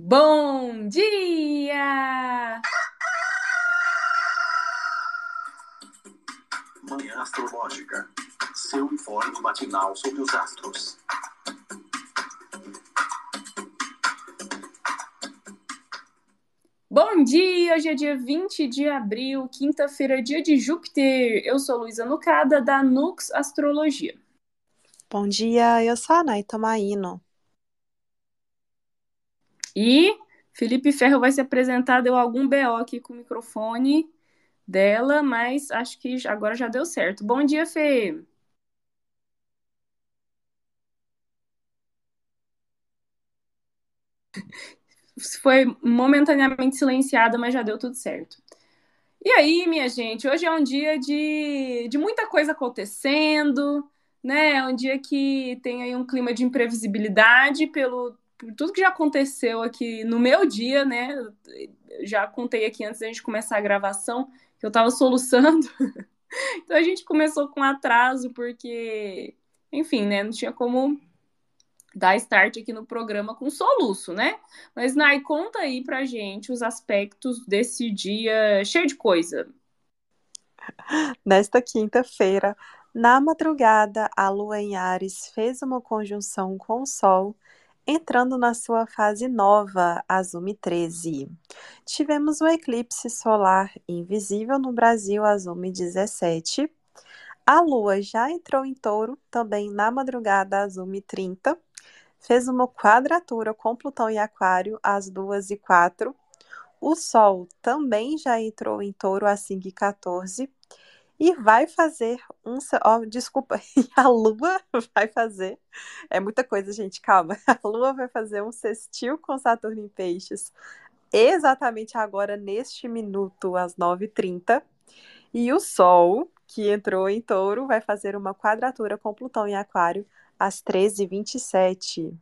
Bom dia! Manhã Astrológica. Seu informe matinal sobre os astros. Bom dia! Hoje é dia 20 de abril, quinta-feira, dia de Júpiter. Eu sou Luísa Nucada, da Nux Astrologia. Bom dia, eu sou a Nay Tomaino. E Felipe Ferro vai se apresentar, deu algum BO aqui com o microfone dela, mas acho que agora já deu certo. Bom dia, Fê! Foi momentaneamente silenciada, mas já deu tudo certo. E aí, minha gente, hoje é um dia de, de muita coisa acontecendo, né? É um dia que tem aí um clima de imprevisibilidade pelo por tudo que já aconteceu aqui no meu dia, né? Já contei aqui antes da gente começar a gravação que eu tava soluçando. então a gente começou com atraso porque, enfim, né, não tinha como dar start aqui no programa com soluço, né? Mas Nai, conta aí pra gente os aspectos desse dia cheio de coisa. Nesta quinta-feira, na madrugada, a lua em Ares fez uma conjunção com o Sol entrando na sua fase nova, Azumi 13. Tivemos um eclipse solar invisível no Brasil, Azumi 17. A Lua já entrou em touro, também na madrugada, Azumi 30. Fez uma quadratura com Plutão em Aquário, às 2 e 4. O Sol também já entrou em touro, às 5 e 14 e vai fazer um. Oh, desculpa, a Lua vai fazer. É muita coisa, gente, calma. A Lua vai fazer um sextil com Saturno em Peixes exatamente agora, neste minuto, às 9h30. E o Sol, que entrou em touro, vai fazer uma quadratura com Plutão em Aquário às 13h27.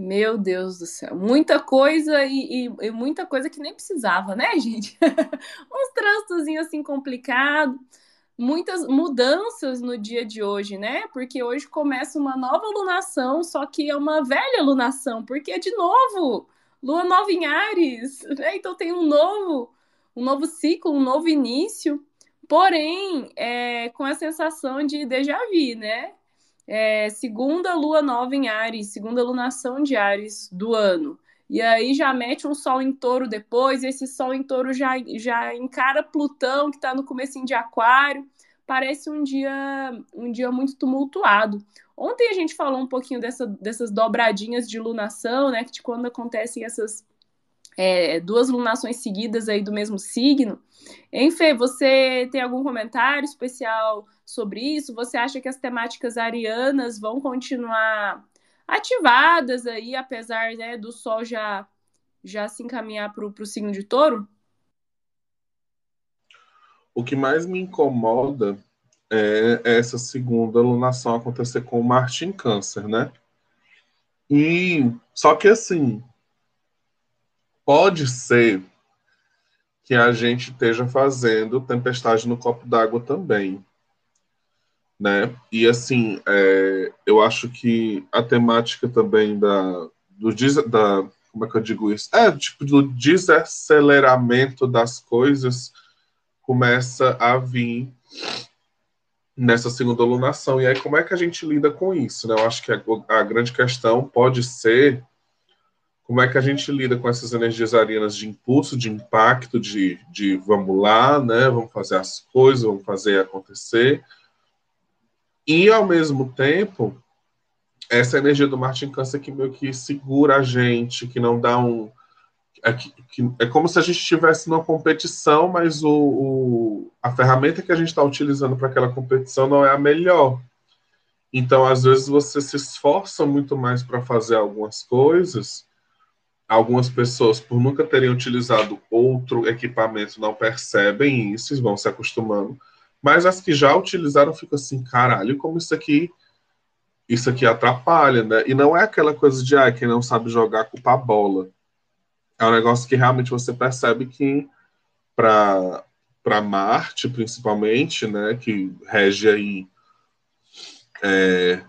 Meu Deus do céu, muita coisa e, e, e muita coisa que nem precisava, né, gente? Uns trânsitos assim complicados, muitas mudanças no dia de hoje, né? Porque hoje começa uma nova lunação, só que é uma velha lunação, porque é de novo lua nova em Ares, né? Então tem um novo, um novo ciclo, um novo início, porém é, com a sensação de déjà vu, né? É, segunda lua nova em Ares, segunda lunação de Ares do ano. E aí já mete um sol em touro depois, esse sol em touro já, já encara Plutão, que está no começo de aquário. Parece um dia, um dia muito tumultuado. Ontem a gente falou um pouquinho dessa, dessas dobradinhas de lunação, né? Que de quando acontecem essas é, duas lunações seguidas aí do mesmo signo. Enfim, você tem algum comentário especial sobre isso? Você acha que as temáticas arianas vão continuar ativadas aí, apesar né, do Sol já, já se encaminhar para o signo de touro? O que mais me incomoda é essa segunda lunação acontecer com Marte em Câncer, né? E só que assim, pode ser que a gente esteja fazendo tempestade no copo d'água também. Né? E assim, é, eu acho que a temática também da, do da, como é que eu digo isso? É, tipo, do desaceleramento das coisas começa a vir nessa segunda lunação. E aí, como é que a gente lida com isso? Né? Eu acho que a, a grande questão pode ser como é que a gente lida com essas energias arianas de impulso, de impacto, de, de vamos lá, né? Vamos fazer as coisas, vamos fazer acontecer. E, ao mesmo tempo, essa energia do Marte em Câncer que meio que segura a gente, que não dá um. É, que, que, é como se a gente estivesse numa competição, mas o, o a ferramenta que a gente está utilizando para aquela competição não é a melhor. Então, às vezes, você se esforça muito mais para fazer algumas coisas algumas pessoas, por nunca terem utilizado outro equipamento, não percebem isso e vão se acostumando. Mas as que já utilizaram ficam assim, caralho, como isso aqui isso aqui atrapalha, né? E não é aquela coisa de ah, quem não sabe jogar culpa a bola. É um negócio que realmente você percebe que para Marte, principalmente, né, que rege aí é,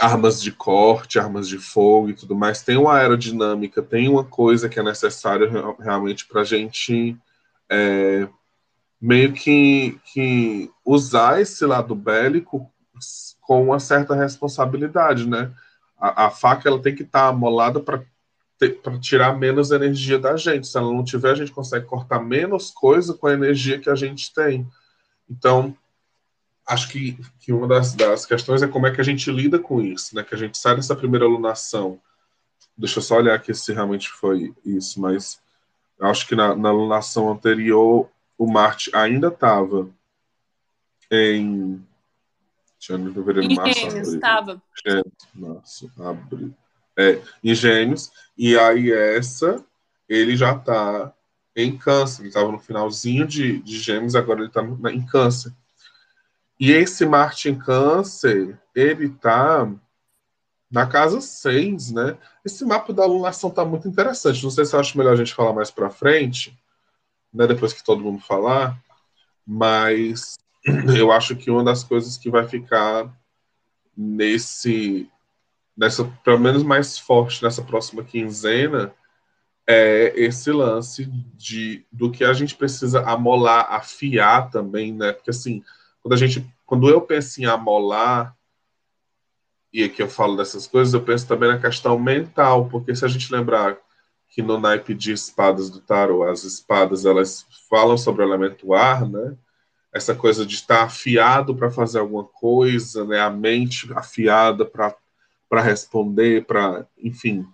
armas de corte, armas de fogo e tudo mais, tem uma aerodinâmica, tem uma coisa que é necessária realmente para a gente é, meio que, que usar esse lado bélico com uma certa responsabilidade, né? A, a faca ela tem que estar tá amolada para tirar menos energia da gente. Se ela não tiver, a gente consegue cortar menos coisa com a energia que a gente tem. Então, acho que, que uma das, das questões é como é que a gente lida com isso, né? Que a gente sai dessa primeira alunação. Deixa eu só olhar aqui se realmente foi isso, mas acho que na, na alunação anterior o Marte ainda estava em janeiro, fevereiro, março, abril. Estava. Março, abril. É, em Gêmeos, e aí essa ele já está em câncer, ele estava no finalzinho de, de Gêmeos, agora ele está em câncer. E esse Marte em câncer, ele está na casa 6, né? Esse mapa da alunação está muito interessante. Não sei se eu acho melhor a gente falar mais para frente, né, depois que todo mundo falar, mas eu acho que uma das coisas que vai ficar nesse nessa pelo menos mais forte nessa próxima quinzena é esse lance de do que a gente precisa amolar, afiar também, né? Porque assim, quando a gente quando eu penso em amolar e aqui eu falo dessas coisas, eu penso também na questão mental, porque se a gente lembrar que no naipe de espadas do tarot, as espadas elas falam sobre o elemento ar, né? essa coisa de estar afiado para fazer alguma coisa, né? A mente afiada para para responder, para, enfim,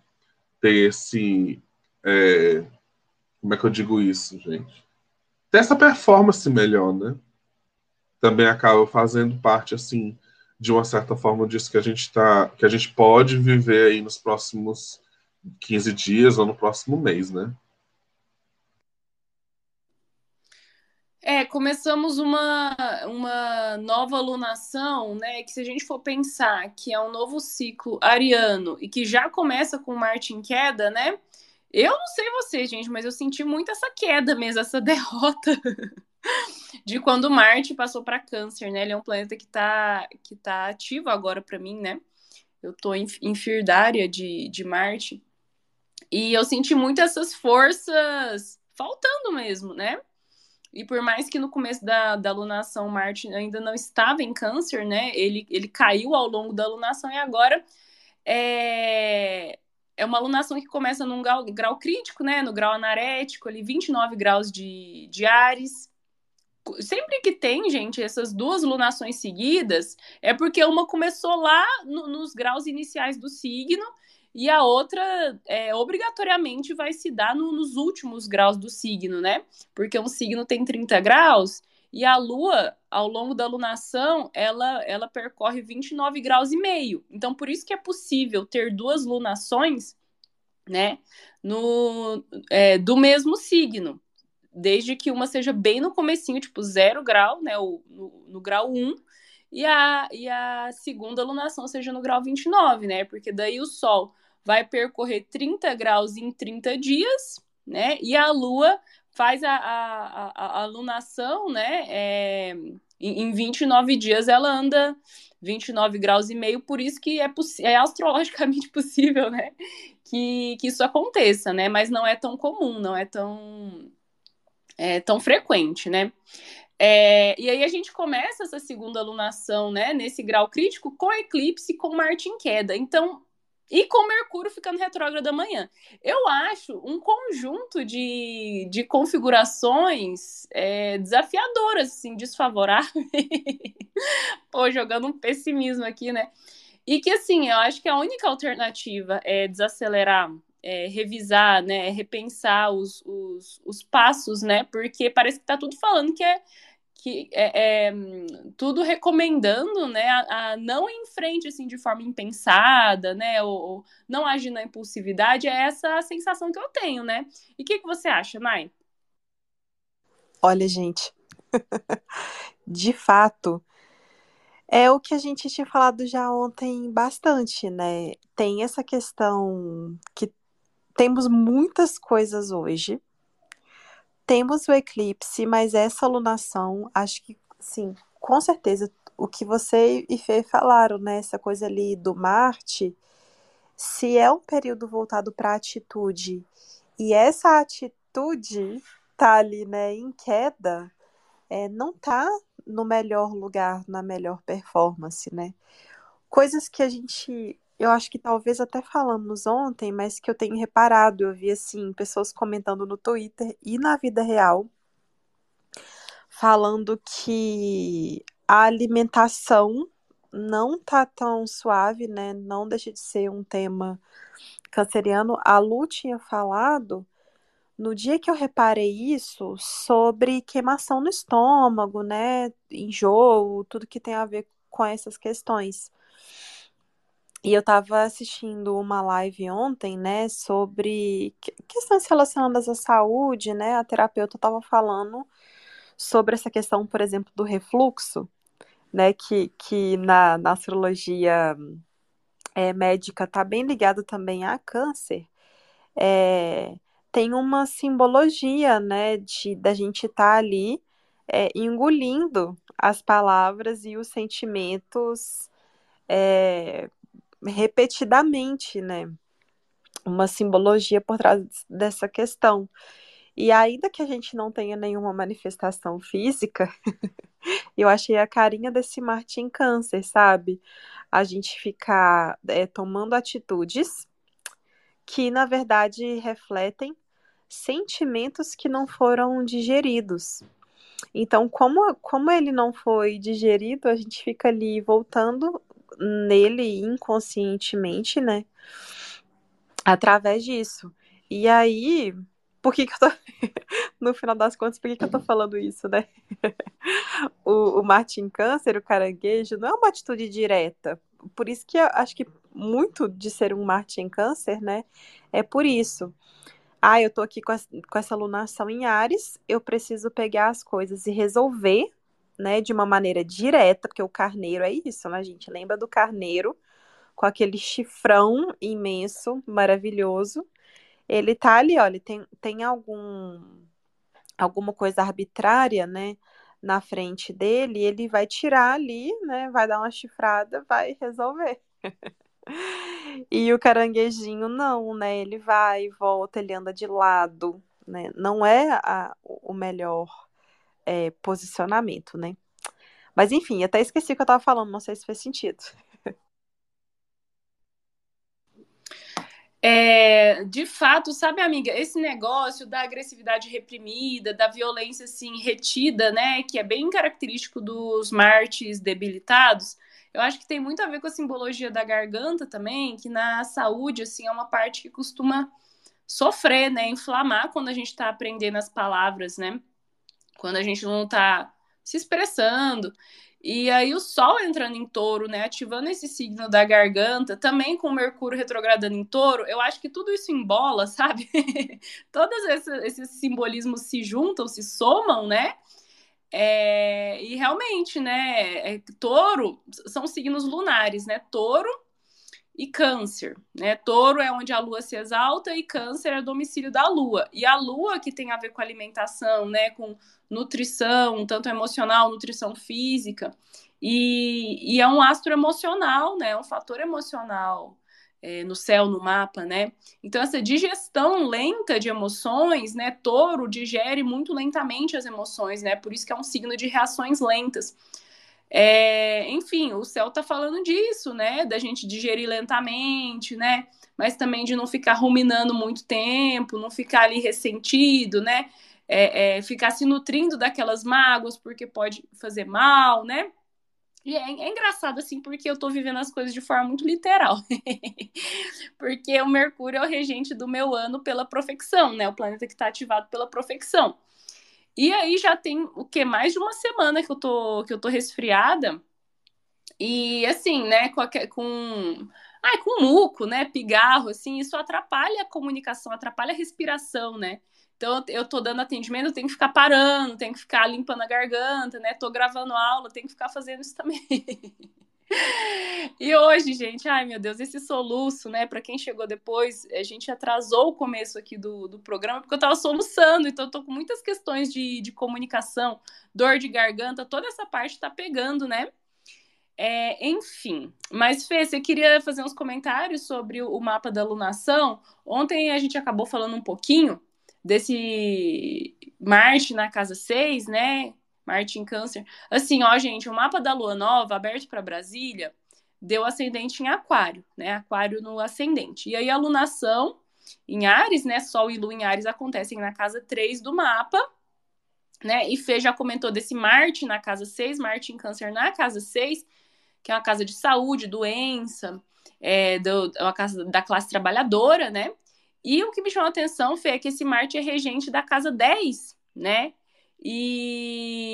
ter esse é, como é que eu digo isso, gente? Ter essa performance melhor, né? Também acaba fazendo parte assim de uma certa forma disso que a gente tá, que a gente pode viver aí nos próximos 15 dias ou no próximo mês, né? É, começamos uma, uma nova alunação, né? Que se a gente for pensar que é um novo ciclo ariano e que já começa com Marte em queda, né? Eu não sei você, gente, mas eu senti muito essa queda mesmo, essa derrota de quando Marte passou para Câncer, né? Ele é um planeta que tá, que tá ativo agora para mim, né? Eu tô em, em Firdária de, de Marte. E eu senti muito essas forças faltando mesmo, né? E por mais que no começo da, da alunação Marte ainda não estava em câncer, né? Ele, ele caiu ao longo da alunação e agora é, é uma alunação que começa num grau, grau crítico, né? No grau anarético, ali 29 graus de, de Ares. Sempre que tem, gente, essas duas lunações seguidas, é porque uma começou lá no, nos graus iniciais do signo e a outra é, obrigatoriamente vai se dar no, nos últimos graus do signo, né? Porque um signo tem 30 graus e a Lua, ao longo da lunação, ela, ela percorre 29 graus e meio. Então, por isso que é possível ter duas lunações, né? No, é, do mesmo signo. Desde que uma seja bem no comecinho, tipo zero grau, né? O, no, no grau 1, e a, e a segunda lunação seja no grau 29, né? Porque daí o Sol vai percorrer 30 graus em 30 dias, né? E a Lua faz a, a, a, a lunação, né? É, em, em 29 dias ela anda 29 graus e meio, por isso que é, é astrologicamente possível, né? Que, que isso aconteça, né? Mas não é tão comum, não é tão, é, tão frequente, né? É, e aí a gente começa essa segunda lunação, né, nesse grau crítico, com eclipse com Marte em queda. Então, e com Mercúrio ficando retrógrado amanhã. Eu acho um conjunto de, de configurações é, desafiadoras, assim, desfavoráveis. Pô, jogando um pessimismo aqui, né? E que, assim, eu acho que a única alternativa é desacelerar, é, revisar, né? Repensar os, os, os passos, né? Porque parece que tá tudo falando que é que é, é, tudo recomendando, né, a, a, não ir em frente assim de forma impensada, né, ou, ou, não agir na impulsividade, é essa a sensação que eu tenho, né? E o que, que você acha, Mai? Olha, gente, de fato, é o que a gente tinha falado já ontem bastante, né? Tem essa questão que temos muitas coisas hoje temos o eclipse, mas essa alunação, acho que, sim, com certeza, o que você e Fê falaram, né? Essa coisa ali do Marte, se é um período voltado para atitude e essa atitude tá ali, né, em queda, é, não tá no melhor lugar, na melhor performance, né? Coisas que a gente, eu acho que talvez até falamos ontem, mas que eu tenho reparado, eu vi assim, pessoas comentando no Twitter e na vida real, falando que a alimentação não tá tão suave, né? Não deixa de ser um tema canceriano. A Lu tinha falado no dia que eu reparei isso sobre queimação no estômago, né? Enjoo, tudo que tem a ver com essas questões. E eu estava assistindo uma live ontem, né, sobre questões relacionadas à saúde, né? A terapeuta estava falando sobre essa questão, por exemplo, do refluxo, né, que, que na, na astrologia é, médica está bem ligado também a câncer. É, tem uma simbologia, né, de da gente estar tá ali é, engolindo as palavras e os sentimentos é, repetidamente, né? Uma simbologia por trás dessa questão. E ainda que a gente não tenha nenhuma manifestação física, eu achei a carinha desse Marte em câncer, sabe? A gente ficar é, tomando atitudes que, na verdade, refletem sentimentos que não foram digeridos. Então, como, como ele não foi digerido, a gente fica ali voltando nele inconscientemente, né? Através disso. E aí, por que, que eu tô. no final das contas, por que, que eu tô falando isso, né? o, o Martin Câncer, o caranguejo, não é uma atitude direta. Por isso que eu acho que muito de ser um Martin Câncer, né? É por isso ah, eu tô aqui com, com essa lunação em Ares, eu preciso pegar as coisas e resolver, né, de uma maneira direta, porque o carneiro é isso, né, gente? Lembra do carneiro com aquele chifrão imenso, maravilhoso. Ele tá ali, olha, tem, tem algum alguma coisa arbitrária, né, na frente dele, ele vai tirar ali, né, vai dar uma chifrada, vai resolver. E o caranguejinho não, né? Ele vai e volta, ele anda de lado, né? Não é a, o melhor é, posicionamento, né? Mas enfim, até esqueci o que eu tava falando, não sei se fez sentido. É, de fato, sabe, amiga, esse negócio da agressividade reprimida, da violência assim retida, né, que é bem característico dos martes debilitados, eu acho que tem muito a ver com a simbologia da garganta também, que na saúde, assim, é uma parte que costuma sofrer, né? Inflamar quando a gente está aprendendo as palavras, né? Quando a gente não está se expressando. E aí o Sol entrando em touro, né? Ativando esse signo da garganta, também com o Mercúrio retrogradando em touro, eu acho que tudo isso embola, sabe? Todos esses, esses simbolismos se juntam, se somam, né? É, e realmente, né, é, touro são signos lunares, né? Touro e câncer, né? Touro é onde a lua se exalta e câncer é domicílio da lua. E a lua que tem a ver com alimentação, né, com nutrição, tanto emocional, nutrição física. E, e é um astro emocional, né? É um fator emocional é, no céu, no mapa, né? Então, essa digestão lenta de emoções, né? Touro digere muito lentamente as emoções, né? Por isso que é um signo de reações lentas. É, enfim, o céu tá falando disso, né? Da gente digerir lentamente, né? Mas também de não ficar ruminando muito tempo, não ficar ali ressentido, né? É, é, ficar se nutrindo daquelas mágoas porque pode fazer mal, né? E é, é, engraçado, assim, porque eu tô vivendo as coisas de forma muito literal. porque o Mercúrio é o regente do meu ano pela profecção, né? O planeta que tá ativado pela profecção. E aí já tem o que? Mais de uma semana que eu tô, que eu tô resfriada. E assim, né, com, com, ai, com muco, né, pigarro, assim, isso atrapalha a comunicação, atrapalha a respiração, né? Então, eu tô dando atendimento, eu tenho que ficar parando, tenho que ficar limpando a garganta, né? Tô gravando aula, tenho que ficar fazendo isso também. e hoje, gente, ai meu Deus, esse soluço, né? Para quem chegou depois, a gente atrasou o começo aqui do, do programa porque eu tava soluçando, então eu tô com muitas questões de, de comunicação, dor de garganta, toda essa parte tá pegando, né? É, enfim, mas Fê, você queria fazer uns comentários sobre o mapa da alunação? Ontem a gente acabou falando um pouquinho desse Marte na casa 6, né? Marte em Câncer. Assim, ó, gente, o mapa da Lua Nova, aberto para Brasília, deu ascendente em Aquário, né? Aquário no ascendente. E aí a alunação em Ares, né? Sol e Lua em Ares acontecem na casa 3 do mapa, né? E Fê já comentou desse Marte na casa 6, Marte em Câncer na casa 6 que é uma casa de saúde, doença, é, do, é uma casa da classe trabalhadora, né? E o que me chamou a atenção, Fê, é que esse Marte é regente da casa 10, né? E,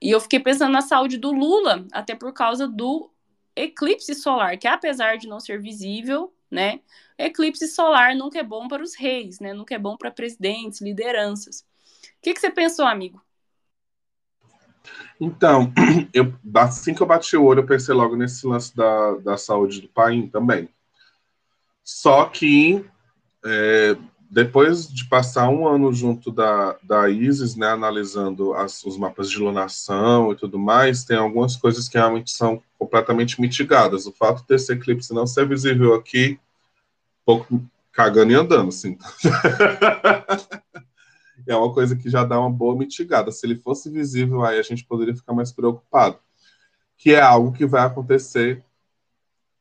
e eu fiquei pensando na saúde do Lula, até por causa do eclipse solar, que apesar de não ser visível, né? Eclipse solar nunca é bom para os reis, né? Nunca é bom para presidentes, lideranças. O que, que você pensou, amigo? Então, eu, assim que eu bati o olho, eu pensei logo nesse lance da, da saúde do pai também. Só que é, depois de passar um ano junto da, da ISIS, né, analisando as, os mapas de lunação e tudo mais, tem algumas coisas que realmente são completamente mitigadas. O fato desse eclipse não ser visível aqui, pouco cagando e andando, assim. é uma coisa que já dá uma boa mitigada. Se ele fosse visível, aí a gente poderia ficar mais preocupado. Que é algo que vai acontecer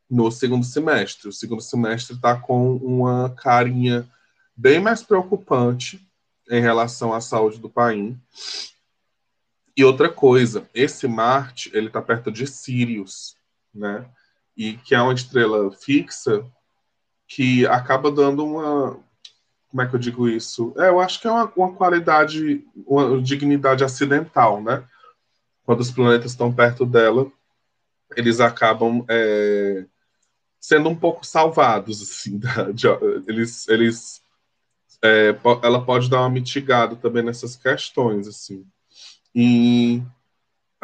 no segundo semestre. O segundo semestre está com uma carinha bem mais preocupante em relação à saúde do país. E outra coisa, esse Marte, ele está perto de Sirius, né? E que é uma estrela fixa que acaba dando uma, como é que eu digo isso? É, eu acho que é uma, uma qualidade, uma dignidade acidental, né? Quando os planetas estão perto dela, eles acabam é, sendo um pouco salvados, assim, da, de, eles, eles é, ela pode dar uma mitigada também nessas questões, assim. E,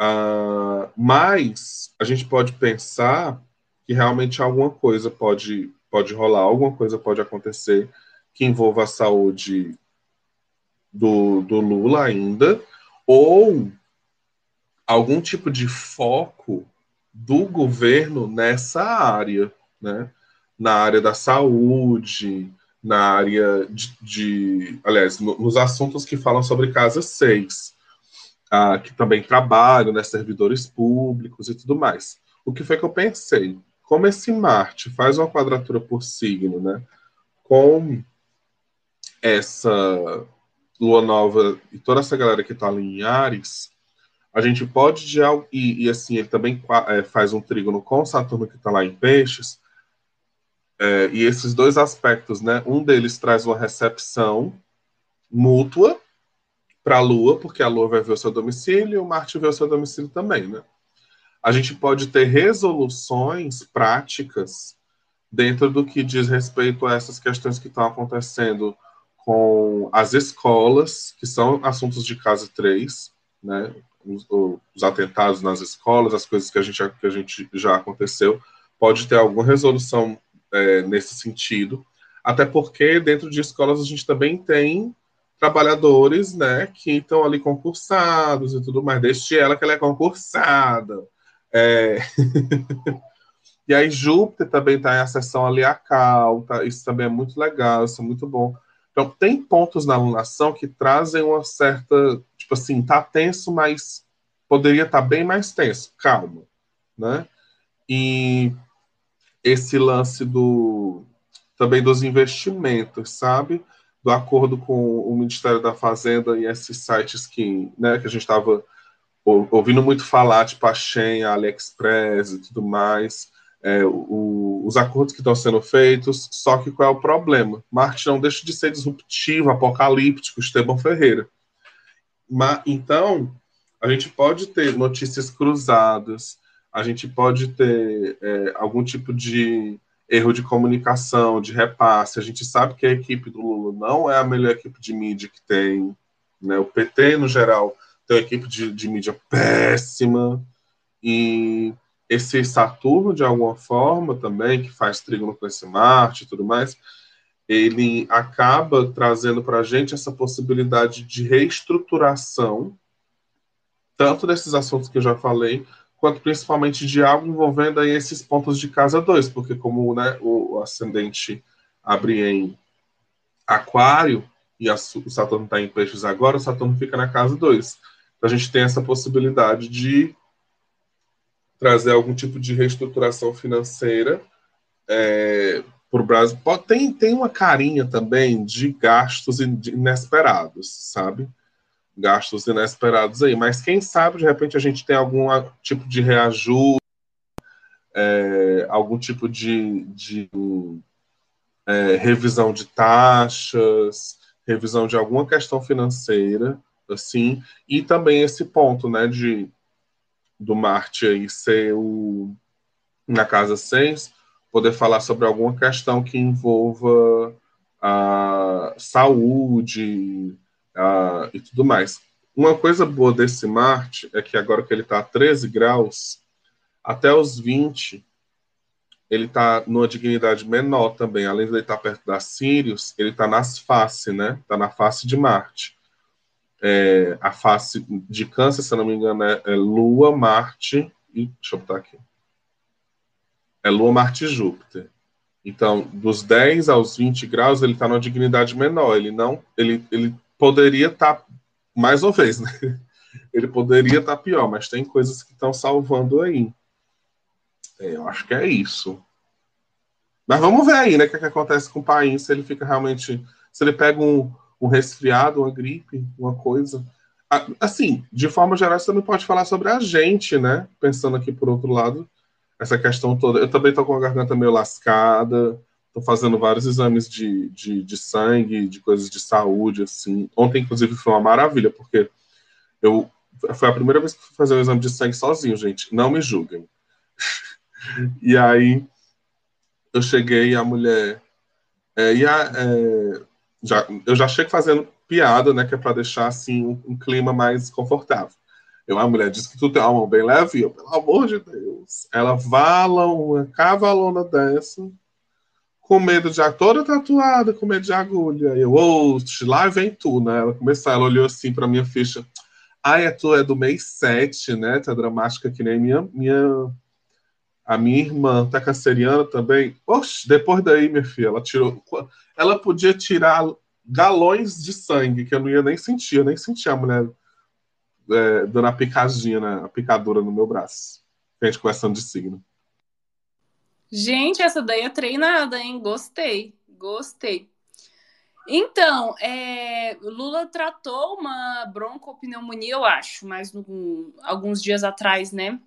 uh, mas a gente pode pensar que realmente alguma coisa pode, pode rolar, alguma coisa pode acontecer que envolva a saúde do, do Lula ainda, ou algum tipo de foco do governo nessa área, né? Na área da saúde, na área de, de aliás, no, nos assuntos que falam sobre Casa 6, ah, que também trabalham, né, servidores públicos e tudo mais. O que foi que eu pensei? Como esse Marte faz uma quadratura por signo, né, com essa lua nova e toda essa galera que está ali em Ares, a gente pode já, e, e assim, ele também é, faz um trígono com Saturno que está lá em Peixes, é, e esses dois aspectos, né? Um deles traz uma recepção mútua para a Lua, porque a Lua vai ver o seu domicílio e o Marte vê o seu domicílio também, né? A gente pode ter resoluções práticas dentro do que diz respeito a essas questões que estão acontecendo com as escolas, que são assuntos de casa 3, né? Os, os, atentados nas escolas, as coisas que a gente, que a gente já aconteceu, pode ter alguma resolução é, nesse sentido, até porque dentro de escolas a gente também tem trabalhadores, né, que estão ali concursados e tudo mais, desde ela que ela é concursada. É... e aí Júpiter também está em acessão ali a Cal, tá? isso também é muito legal, isso é muito bom. Então, tem pontos na alunação que trazem uma certa, tipo assim, tá tenso, mas poderia estar tá bem mais tenso, calma, né? E esse lance do também dos investimentos, sabe? Do acordo com o Ministério da Fazenda e esses sites que, né, que a gente estava ouvindo muito falar, tipo a a AliExpress e tudo mais, é, o, os acordos que estão sendo feitos, só que qual é o problema? Marte não deixa de ser disruptivo, apocalíptico, Estevão Ferreira. Mas, então, a gente pode ter notícias cruzadas, a gente pode ter é, algum tipo de erro de comunicação, de repasse. A gente sabe que a equipe do Lula não é a melhor equipe de mídia que tem. Né? O PT, no geral, tem uma equipe de, de mídia péssima. E esse Saturno, de alguma forma, também, que faz trígono com esse Marte e tudo mais, ele acaba trazendo para a gente essa possibilidade de reestruturação, tanto desses assuntos que eu já falei, quanto principalmente de algo envolvendo aí esses pontos de casa 2, porque como né, o, ascendente abre em aquário e a, o Saturno está em peixes agora, o Saturno fica na casa 2. Então a gente tem essa possibilidade de trazer algum tipo de reestruturação financeira é, para o Brasil. Tem, tem uma carinha também de gastos inesperados, sabe? Gastos inesperados aí. Mas quem sabe, de repente, a gente tem algum tipo de reajuste, é, algum tipo de, de é, revisão de taxas, revisão de alguma questão financeira, assim, e também esse ponto, né, de do Marte aí ser o na casa 6, poder falar sobre alguma questão que envolva a saúde a, e tudo mais. Uma coisa boa desse Marte é que agora que ele está a 13 graus, até os 20, ele está numa dignidade menor também. Além de ele estar tá perto da Sirius, ele está nas faces, né? Está na face de Marte. É, a face de Câncer, se não me engano, é, é Lua, Marte e deixa eu botar aqui é Lua, Marte e Júpiter. Então, dos 10 aos 20 graus, ele está numa dignidade menor. Ele não, ele, ele poderia estar tá, mais uma vez, né? Ele poderia estar tá pior, mas tem coisas que estão salvando aí. É, eu acho que é isso. Mas vamos ver aí, né, o que, é que acontece com o país, se ele fica realmente. Se ele pega um, um resfriado, uma gripe, uma coisa. Assim, de forma geral, você também pode falar sobre a gente, né? Pensando aqui por outro lado essa questão toda. Eu também estou com a garganta meio lascada, estou fazendo vários exames de, de, de, sangue, de coisas de saúde, assim. Ontem, inclusive, foi uma maravilha, porque eu foi a primeira vez que fui fazer um exame de sangue sozinho, gente. Não me julguem. e aí eu cheguei e a mulher. É, e a, é, já, eu já chego fazendo piada, né? Que é para deixar assim um, um clima mais confortável. Eu, a mulher disse que tu tem uma mão bem leve. Eu, pelo amor de Deus. Ela vala uma cavalona dessa, com medo de toda tatuada, com medo de agulha. Eu, oh, lá vem tu, né? Ela começou, ela olhou assim pra minha ficha. Ah, é tu é do mês 7, né? Tá dramática que nem minha, minha a minha irmã tá canceriana também. Oxe, depois daí, minha filha, ela tirou. Ela podia tirar galões de sangue, que eu não ia nem sentir, eu nem sentia a mulher é, dando a picadinha, né, a picadura no meu braço. A gente conversando de signo. Gente, essa daí é treinada, hein? Gostei, gostei. Então, é, Lula tratou uma broncopneumonia, eu acho, mas alguns dias atrás, né?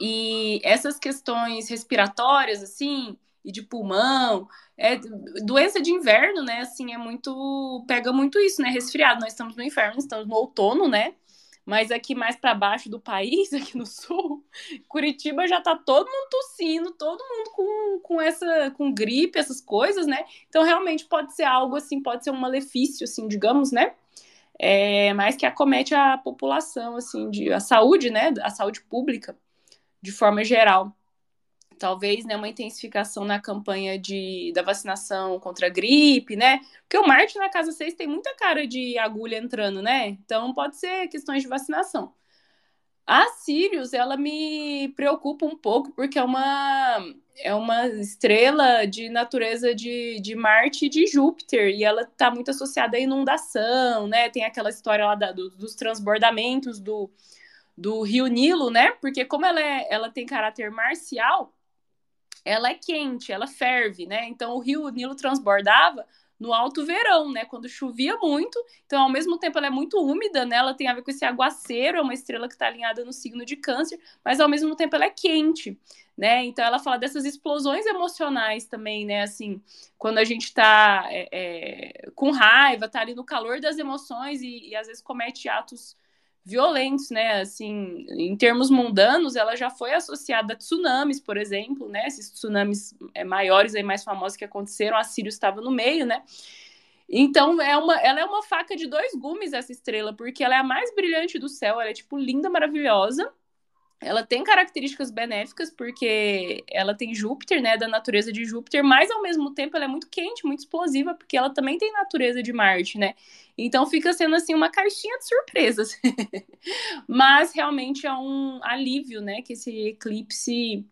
E essas questões respiratórias, assim, e de pulmão, é doença de inverno, né? Assim, é muito. pega muito isso, né? Resfriado. Nós estamos no inverno, estamos no outono, né? Mas aqui mais para baixo do país, aqui no sul, Curitiba já tá todo mundo tossindo, todo mundo com, com essa com gripe, essas coisas, né? Então realmente pode ser algo assim, pode ser um malefício assim, digamos, né? É, mas que acomete a população assim, de a saúde, né? A saúde pública de forma geral talvez né, uma intensificação na campanha de, da vacinação contra a gripe, né? Porque o Marte na casa 6 tem muita cara de agulha entrando, né? Então pode ser questões de vacinação. A Sirius, ela me preocupa um pouco, porque é uma, é uma estrela de natureza de, de Marte e de Júpiter, e ela está muito associada à inundação, né? Tem aquela história lá da, do, dos transbordamentos do, do rio Nilo, né? Porque como ela, é, ela tem caráter marcial, ela é quente, ela ferve, né? Então o rio Nilo transbordava no alto verão, né? Quando chovia muito. Então, ao mesmo tempo, ela é muito úmida, né? Ela tem a ver com esse aguaceiro, é uma estrela que está alinhada no signo de câncer, mas ao mesmo tempo ela é quente, né? Então ela fala dessas explosões emocionais também, né? Assim, quando a gente está é, é, com raiva, tá ali no calor das emoções e, e às vezes comete atos violentos, né? Assim, em termos mundanos, ela já foi associada a tsunamis, por exemplo, né? Esses tsunamis é, maiores e mais famosos que aconteceram, a Sírio estava no meio, né? Então, é uma, ela é uma faca de dois gumes, essa estrela, porque ela é a mais brilhante do céu, ela é, tipo, linda, maravilhosa, ela tem características benéficas porque ela tem Júpiter, né, da natureza de Júpiter, mas ao mesmo tempo ela é muito quente, muito explosiva, porque ela também tem natureza de Marte, né? Então fica sendo assim uma caixinha de surpresas. mas realmente é um alívio, né, que esse eclipse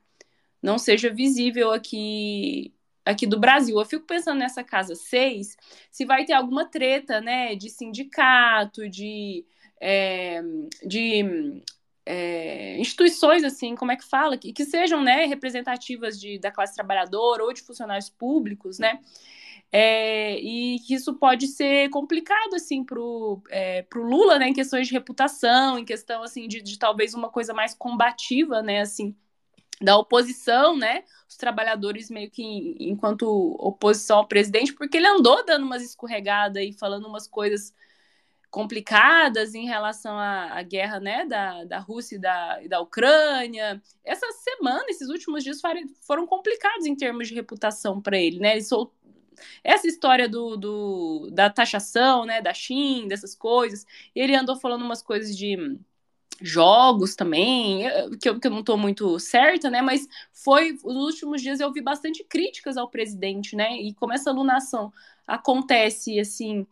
não seja visível aqui aqui do Brasil. Eu fico pensando nessa casa 6, se vai ter alguma treta, né, de sindicato, de é, de é, instituições, assim, como é que fala, que, que sejam né, representativas de, da classe trabalhadora ou de funcionários públicos, né? É, e que isso pode ser complicado assim para o é, Lula, né, em questões de reputação, em questão assim de, de, talvez uma coisa mais combativa, né, assim, da oposição, né, os trabalhadores meio que enquanto oposição ao presidente, porque ele andou dando umas escorregadas e falando umas coisas complicadas em relação à, à guerra né, da, da Rússia e da, e da Ucrânia. Essa semana, esses últimos dias foram complicados em termos de reputação para ele. Né? Ele sol... Essa história do, do, da taxação né, da China, dessas coisas, ele andou falando umas coisas de jogos também, que eu, que eu não estou muito certa, né? Mas foi, nos últimos dias eu vi bastante críticas ao presidente, né? E como essa alunação acontece, assim,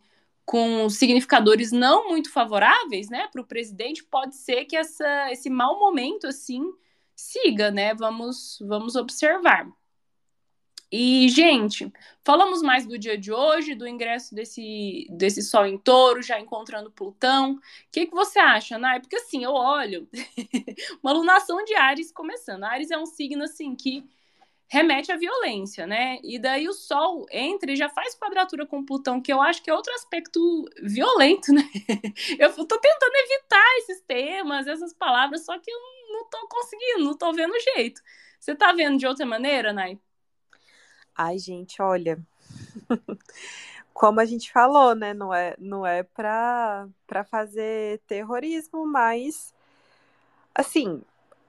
com significadores não muito favoráveis, né, para o presidente, pode ser que essa, esse mau momento assim siga, né? Vamos, vamos observar. E, gente, falamos mais do dia de hoje, do ingresso desse, desse Sol em touro, já encontrando Plutão. O que, que você acha, Nai? Porque assim, eu olho uma lunação de Ares começando. Ares é um signo assim que remete à violência, né? E daí o Sol entra e já faz quadratura com Plutão, que eu acho que é outro aspecto violento, né? Eu tô tentando evitar esses temas, essas palavras, só que eu não tô conseguindo, não tô vendo jeito. Você tá vendo de outra maneira, Nai? Ai, gente, olha. Como a gente falou, né? Não é, não é pra, pra fazer terrorismo, mas assim,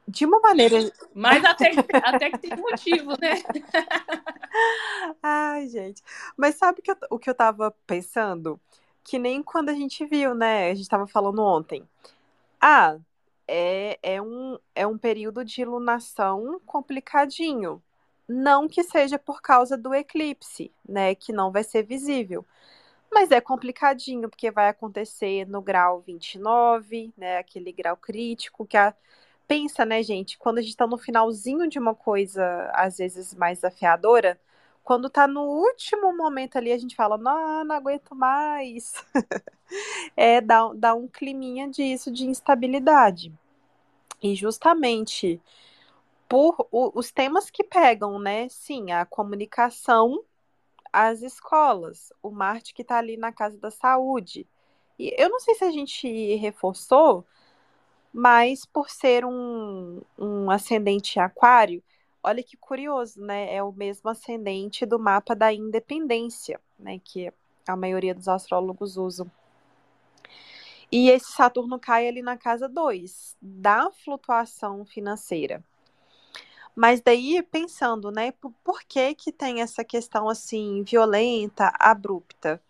de uma maneira. Mas até, até que tem motivo, né? Ai, gente. Mas sabe que eu, o que eu tava pensando? Que nem quando a gente viu, né? A gente tava falando ontem. Ah, é, é, um, é um período de iluminação complicadinho. Não que seja por causa do eclipse, né? Que não vai ser visível. Mas é complicadinho, porque vai acontecer no grau 29, né? Aquele grau crítico que a pensa, né, gente, quando a gente tá no finalzinho de uma coisa, às vezes mais desafiadora, quando tá no último momento ali, a gente fala, não, não aguento mais. é, dá, dá um climinha disso, de instabilidade. E justamente por o, os temas que pegam, né? Sim, a comunicação, as escolas, o Marte que tá ali na Casa da Saúde. E eu não sei se a gente reforçou, mas por ser um, um ascendente aquário, olha que curioso, né? É o mesmo ascendente do mapa da independência, né? Que a maioria dos astrólogos usam. E esse Saturno cai ali na casa 2, da flutuação financeira. Mas daí, pensando, né, por, por que que tem essa questão, assim, violenta, abrupta?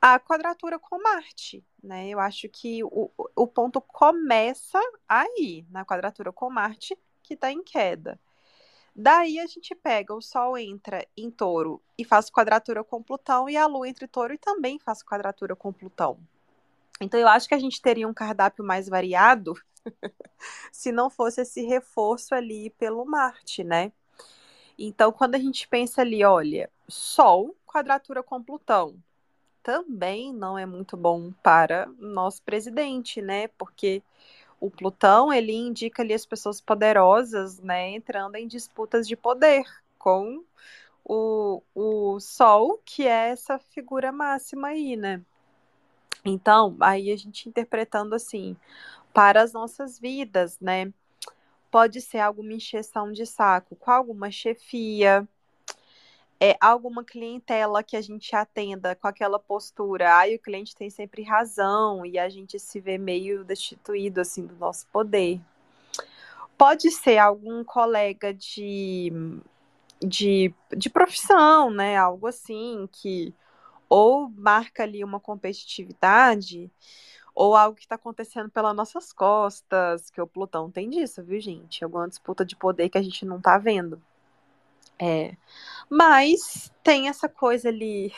A quadratura com Marte, né? Eu acho que o, o ponto começa aí, na quadratura com Marte, que está em queda. Daí a gente pega, o Sol entra em touro e faz quadratura com Plutão, e a Lua entra em touro e também faz quadratura com Plutão. Então eu acho que a gente teria um cardápio mais variado se não fosse esse reforço ali pelo Marte, né? Então, quando a gente pensa ali, olha, Sol, quadratura com Plutão, também não é muito bom para nosso presidente, né? Porque o Plutão ele indica ali as pessoas poderosas, né, entrando em disputas de poder com o, o Sol, que é essa figura máxima aí, né? Então, aí a gente interpretando assim, para as nossas vidas, né? Pode ser alguma encheção de saco com alguma chefia, é, alguma clientela que a gente atenda com aquela postura, ai, o cliente tem sempre razão e a gente se vê meio destituído assim do nosso poder. Pode ser algum colega de, de, de profissão, né? Algo assim que ou marca ali uma competitividade, ou algo que está acontecendo pelas nossas costas, que o Plutão tem disso, viu, gente? Alguma disputa de poder que a gente não está vendo. É. Mas tem essa coisa ali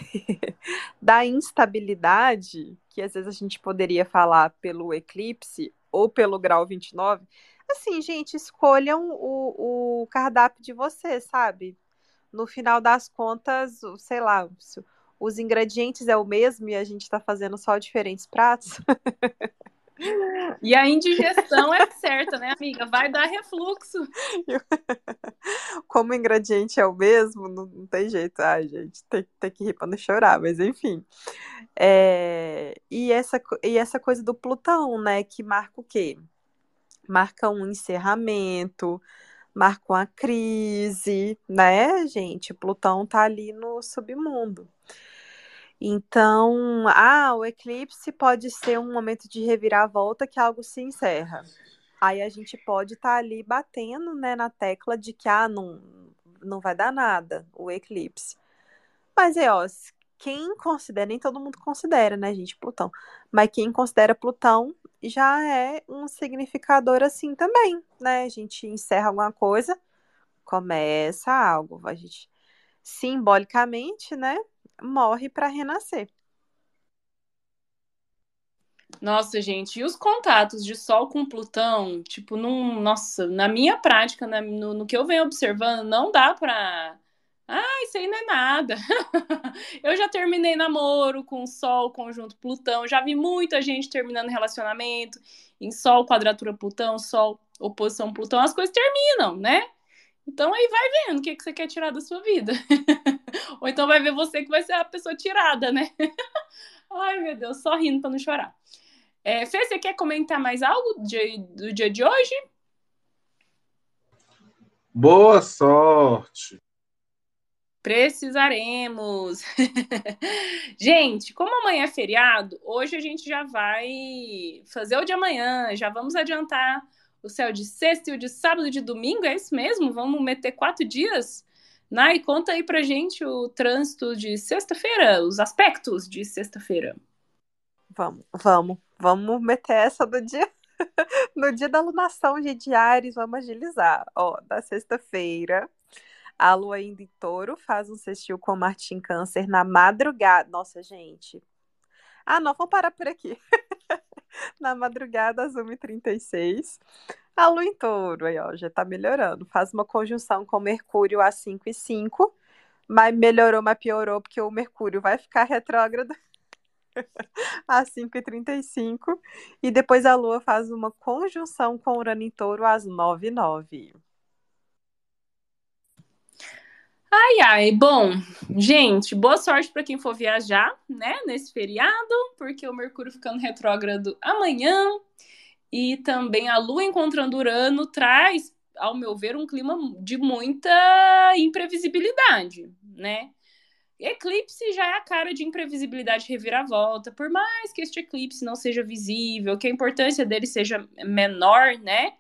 da instabilidade, que às vezes a gente poderia falar pelo eclipse ou pelo grau 29. Assim, gente, escolham o, o cardápio de vocês, sabe? No final das contas, sei lá, os ingredientes é o mesmo e a gente está fazendo só diferentes pratos. E a indigestão é certa, né, amiga? Vai dar refluxo. Como o ingrediente é o mesmo, não, não tem jeito. Ai, gente, tem, tem que rir para não chorar, mas enfim. É... E, essa, e essa coisa do Plutão, né, que marca o quê? Marca um encerramento, marca uma crise, né, gente? Plutão tá ali no submundo. Então, ah, o eclipse pode ser um momento de reviravolta que algo se encerra. Aí a gente pode estar tá ali batendo, né, na tecla de que ah, não, não vai dar nada o eclipse. Mas é, ó, quem considera, nem todo mundo considera, né, gente, Plutão. Mas quem considera Plutão já é um significador assim também, né? A gente encerra alguma coisa, começa algo. A gente simbolicamente, né? Morre para renascer. Nossa, gente, e os contatos de Sol com Plutão, tipo, num, nossa, na minha prática, na, no, no, que eu venho observando, não dá pra. Ah, isso aí não é nada. eu já terminei namoro com Sol, conjunto Plutão, já vi muita gente terminando relacionamento em Sol, quadratura Plutão, Sol, oposição Plutão, as coisas terminam, né? Então aí vai vendo o que, que você quer tirar da sua vida. Ou então vai ver você que vai ser a pessoa tirada, né? Ai, meu Deus, só rindo para não chorar. É, Fê, você quer comentar mais algo de, do dia de hoje? Boa sorte! Precisaremos. gente, como amanhã é feriado, hoje a gente já vai fazer o de amanhã, já vamos adiantar o céu de sexta e o de sábado e de domingo, é isso mesmo? Vamos meter quatro dias? Nai, conta aí pra gente o trânsito de sexta-feira, os aspectos de sexta-feira. Vamos, vamos, vamos meter essa no dia, no dia da alunação de Ares, vamos agilizar. Ó, da sexta-feira, a lua ainda em touro faz um sextil com Marte em câncer na madrugada. Nossa, gente. Ah, não, vamos parar por aqui. na madrugada, às 1h36. A lua em touro, aí, ó, já tá melhorando. Faz uma conjunção com Mercúrio a 5 e 5, mas melhorou, mas piorou, porque o Mercúrio vai ficar retrógrado às 5 e 35 depois a Lua faz uma conjunção com Urano em touro às 9 e 9. Ai, ai, bom, gente, boa sorte para quem for viajar, né, nesse feriado, porque o Mercúrio ficando retrógrado amanhã e também a Lua encontrando Urano traz, ao meu ver, um clima de muita imprevisibilidade, né? Eclipse já é a cara de imprevisibilidade reviravolta, por mais que este eclipse não seja visível, que a importância dele seja menor, né?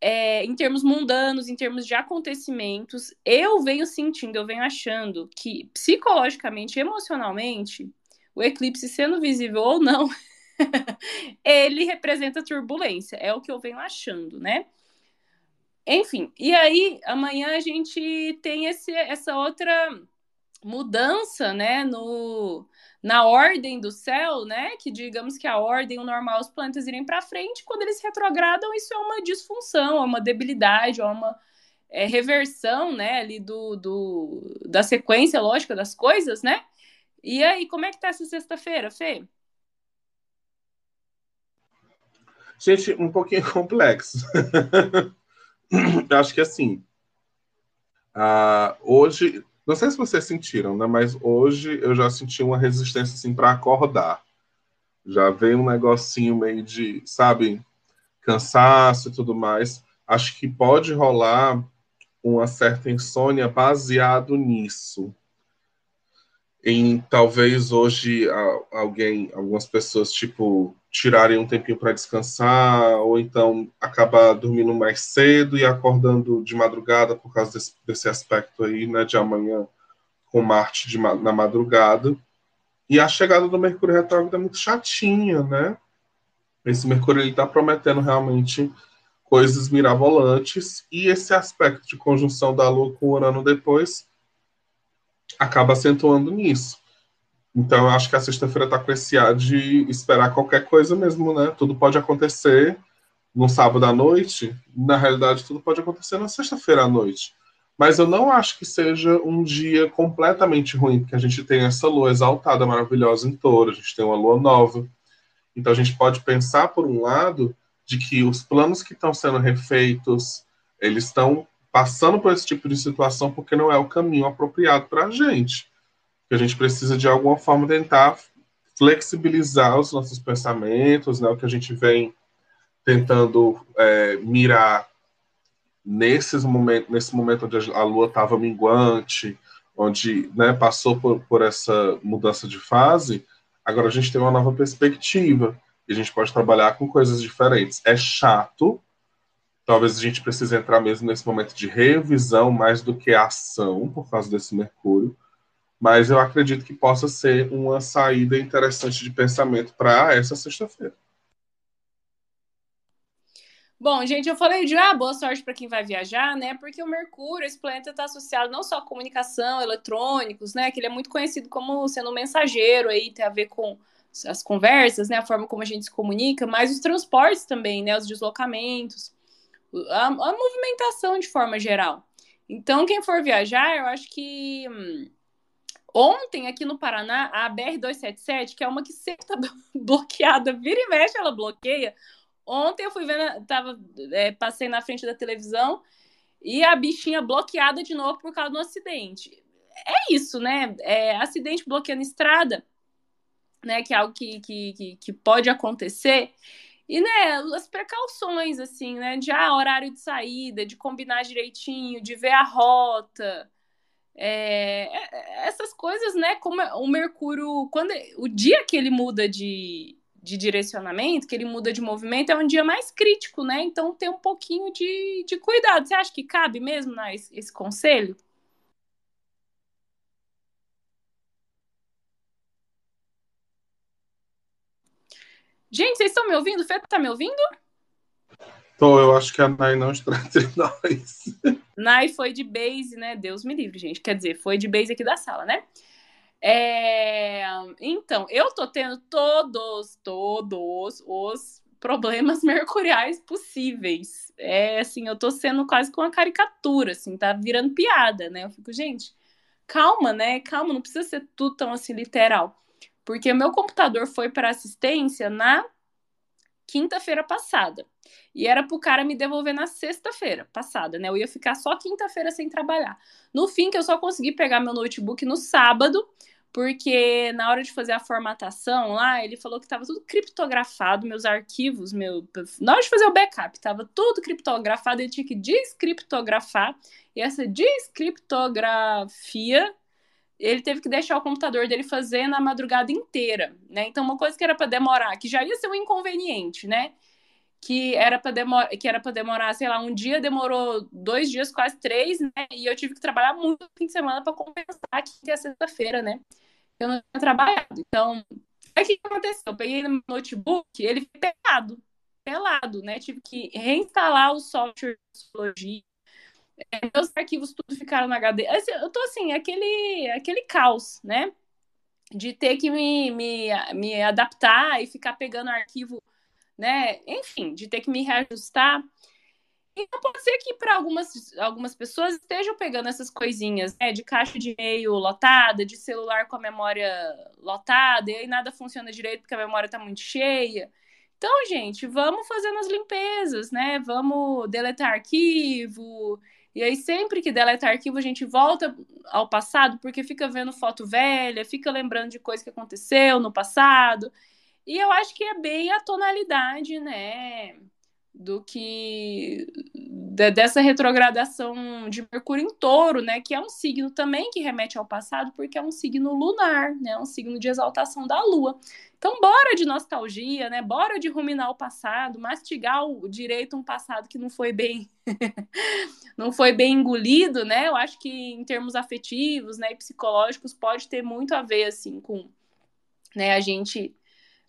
é, em termos mundanos, em termos de acontecimentos, eu venho sentindo, eu venho achando que psicologicamente, emocionalmente, o eclipse sendo visível ou não, ele representa turbulência, é o que eu venho achando, né? Enfim, e aí amanhã a gente tem esse, essa outra mudança, né, no, na ordem do céu, né? Que digamos que a ordem, o normal, os planetas irem para frente, quando eles retrogradam, isso é uma disfunção, é uma debilidade, é uma é, reversão, né? Ali do, do, da sequência lógica das coisas, né? E aí, como é que tá essa sexta-feira, Fê? Gente, um pouquinho complexo. Acho que assim. Uh, hoje não sei se vocês sentiram, né? Mas hoje eu já senti uma resistência assim para acordar. Já veio um negocinho meio de, sabe, cansaço e tudo mais. Acho que pode rolar uma certa insônia baseado nisso. Em talvez hoje alguém, algumas pessoas tipo tirarem um tempinho para descansar ou então acabar dormindo mais cedo e acordando de madrugada por causa desse, desse aspecto aí, né, de amanhã com Marte de, na madrugada. E a chegada do Mercúrio retrógrado é muito chatinha, né? Esse Mercúrio ele está prometendo realmente coisas mirabolantes e esse aspecto de conjunção da Lua com o Urano depois acaba acentuando nisso. Então, eu acho que a sexta-feira está com esse ar de esperar qualquer coisa mesmo, né? Tudo pode acontecer no sábado à noite. Na realidade, tudo pode acontecer na sexta-feira à noite. Mas eu não acho que seja um dia completamente ruim, porque a gente tem essa lua exaltada, maravilhosa em touro, a gente tem uma lua nova. Então, a gente pode pensar, por um lado, de que os planos que estão sendo refeitos, eles estão passando por esse tipo de situação porque não é o caminho apropriado para a gente que a gente precisa de alguma forma tentar flexibilizar os nossos pensamentos, né, o que a gente vem tentando é, mirar nesses momentos, nesse momento onde a lua estava minguante, onde né, passou por, por essa mudança de fase, agora a gente tem uma nova perspectiva e a gente pode trabalhar com coisas diferentes. É chato, talvez a gente precise entrar mesmo nesse momento de revisão mais do que ação por causa desse Mercúrio, mas eu acredito que possa ser uma saída interessante de pensamento para essa sexta-feira. Bom, gente, eu falei de ah, boa sorte para quem vai viajar, né? Porque o Mercúrio, esse planeta, está associado não só à comunicação, eletrônicos, né? Que ele é muito conhecido como sendo um mensageiro aí, tem a ver com as conversas, né? A forma como a gente se comunica, mas os transportes também, né? Os deslocamentos, a, a movimentação de forma geral. Então, quem for viajar, eu acho que hum, Ontem, aqui no Paraná, a BR-277, que é uma que sempre tá bloqueada, vira e mexe, ela bloqueia. Ontem eu fui vendo, tava, é, passei na frente da televisão e a bichinha bloqueada de novo por causa do acidente. É isso, né? É, acidente bloqueando estrada, né? Que é algo que, que, que, que pode acontecer. E, né, as precauções, assim, né? De ah, horário de saída, de combinar direitinho, de ver a rota, é, é, essas coisas, né? Como o Mercúrio, quando o dia que ele muda de, de direcionamento, que ele muda de movimento, é um dia mais crítico, né? Então tem um pouquinho de, de cuidado. Você acha que cabe mesmo né, esse, esse conselho? Gente, vocês estão me ouvindo? O Fê tá me ouvindo? Então, eu acho que a Nai não está entre nós. Nai foi de base, né? Deus me livre, gente. Quer dizer, foi de base aqui da sala, né? É... Então, eu tô tendo todos, todos os problemas mercuriais possíveis. É assim, eu tô sendo quase com uma caricatura, assim, tá virando piada, né? Eu fico, gente, calma, né? Calma, não precisa ser tudo tão assim literal. Porque meu computador foi para assistência na quinta-feira passada. E era pro cara me devolver na sexta-feira passada, né? Eu ia ficar só quinta-feira sem trabalhar. No fim, que eu só consegui pegar meu notebook no sábado, porque na hora de fazer a formatação lá, ele falou que estava tudo criptografado, meus arquivos, meu. Na hora de fazer o backup, estava tudo criptografado, ele tinha que descriptografar. E essa descriptografia ele teve que deixar o computador dele fazer na madrugada inteira, né? Então, uma coisa que era para demorar, que já ia ser um inconveniente, né? Que era para demorar, que era para demorar, sei lá, um dia demorou dois dias, quase três, né? E eu tive que trabalhar muito no fim de semana para compensar que é sexta-feira, né? Eu não tinha trabalhado. Então, o que aconteceu? Eu peguei no notebook, ele foi pelado, pelado, né? Tive que reinstalar o software de psicologia é, meus arquivos tudo ficaram na HD. Assim, eu tô assim, aquele, aquele caos, né? De ter que me, me, me adaptar e ficar pegando arquivo, né? Enfim, de ter que me reajustar. Então pode ser que para algumas, algumas pessoas estejam pegando essas coisinhas, né? De caixa de e-mail lotada, de celular com a memória lotada, e aí nada funciona direito porque a memória está muito cheia. Então, gente, vamos fazendo as limpezas, né? Vamos deletar arquivo, e aí, sempre que deleta arquivo, a gente volta ao passado, porque fica vendo foto velha, fica lembrando de coisa que aconteceu no passado. E eu acho que é bem a tonalidade, né? Do que. dessa retrogradação de Mercúrio em touro, né? Que é um signo também que remete ao passado, porque é um signo lunar, né? Um signo de exaltação da lua. Então, bora de nostalgia, né? Bora de ruminar o passado, mastigar o direito um passado que não foi bem não foi bem engolido, né? Eu acho que em termos afetivos, né, e psicológicos pode ter muito a ver assim com, né, a gente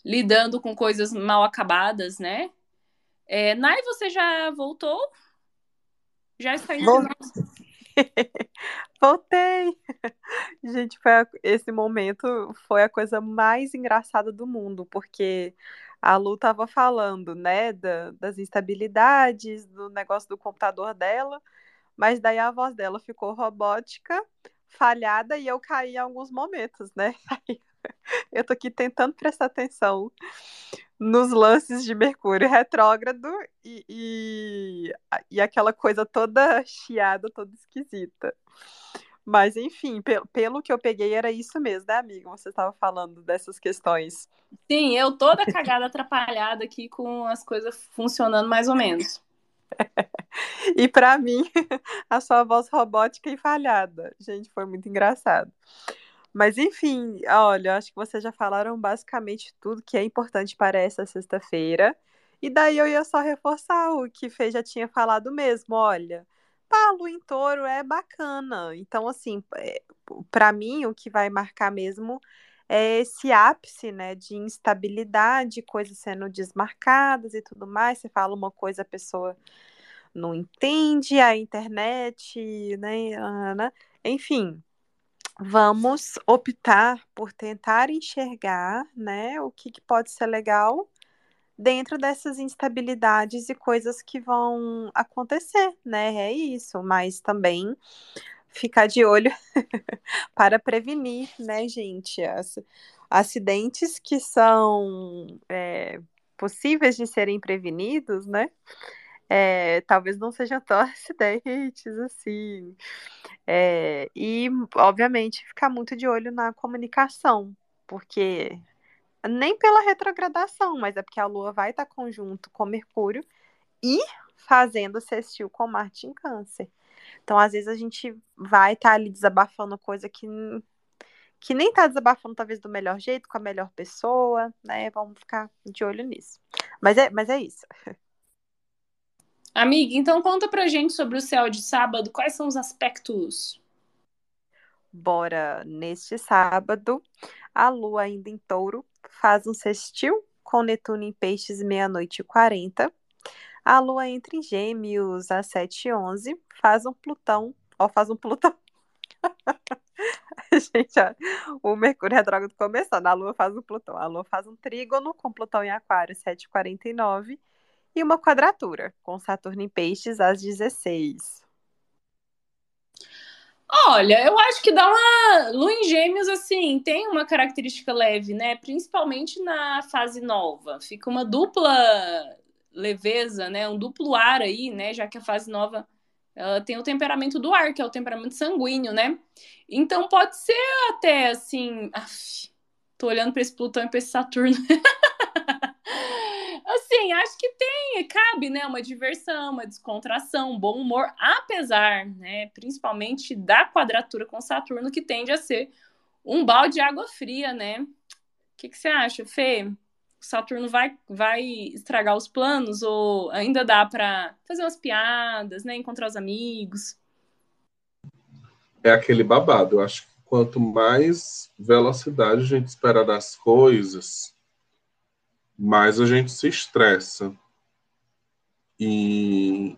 lidando com coisas mal acabadas, né? É, Nai, você já voltou? Já está em Vol... Voltei! Gente, foi a... esse momento foi a coisa mais engraçada do mundo, porque a Lu estava falando, né, da, das instabilidades, do negócio do computador dela, mas daí a voz dela ficou robótica, falhada, e eu caí em alguns momentos, né? eu tô aqui tentando prestar atenção nos lances de Mercúrio retrógrado e, e, e aquela coisa toda chiada, toda esquisita. Mas, enfim, pelo, pelo que eu peguei, era isso mesmo, né, amiga? Você estava falando dessas questões. Sim, eu toda cagada, atrapalhada aqui com as coisas funcionando mais ou menos. e para mim, a sua voz robótica e falhada. Gente, foi muito engraçado. Mas enfim, olha, acho que vocês já falaram basicamente tudo que é importante para essa sexta-feira. E daí eu ia só reforçar o que Fê já tinha falado mesmo, olha. Paulo em touro é bacana. Então, assim, é, para mim, o que vai marcar mesmo é esse ápice, né, de instabilidade, coisas sendo desmarcadas e tudo mais. Você fala uma coisa, a pessoa não entende, a internet, né, né enfim, vamos optar por tentar enxergar, né, o que, que pode ser legal dentro dessas instabilidades e coisas que vão acontecer, né? É isso, mas também ficar de olho para prevenir, né, gente? As, acidentes que são é, possíveis de serem prevenidos, né? É, talvez não sejam tão acidentes assim. É, e, obviamente, ficar muito de olho na comunicação, porque nem pela retrogradação, mas é porque a Lua vai estar conjunto com Mercúrio e fazendo sextil com Marte em Câncer. Então, às vezes, a gente vai estar ali desabafando coisa que, que nem está desabafando, talvez, do melhor jeito, com a melhor pessoa, né? Vamos ficar de olho nisso. Mas é, mas é isso. Amiga, então conta pra gente sobre o céu de sábado, quais são os aspectos? Bora, neste sábado, a lua ainda em touro faz um sextil com Netuno em peixes meia-noite e quarenta. A lua entra em gêmeos às sete e onze, faz um Plutão, ó, faz um Plutão. Gente, ó, o Mercúrio retrógrado começando, a lua faz um Plutão. A lua faz um trígono com Plutão em aquário, 7h49 e uma quadratura, com Saturno em Peixes às 16. Olha, eu acho que dá uma. Lua em Gêmeos, assim, tem uma característica leve, né? Principalmente na fase nova. Fica uma dupla leveza, né? Um duplo ar aí, né? Já que a fase nova ela tem o temperamento do ar, que é o temperamento sanguíneo, né? Então pode ser até assim. Af, tô olhando para esse Plutão e para esse Saturno. assim, acho que tem, cabe, né, uma diversão, uma descontração, um bom humor, apesar, né, principalmente da quadratura com Saturno, que tende a ser um balde de água fria, né? O que, que você acha, Fê? Saturno vai, vai estragar os planos ou ainda dá para fazer umas piadas, né, encontrar os amigos? É aquele babado. Eu acho que quanto mais velocidade a gente espera das coisas, mais a gente se estressa. E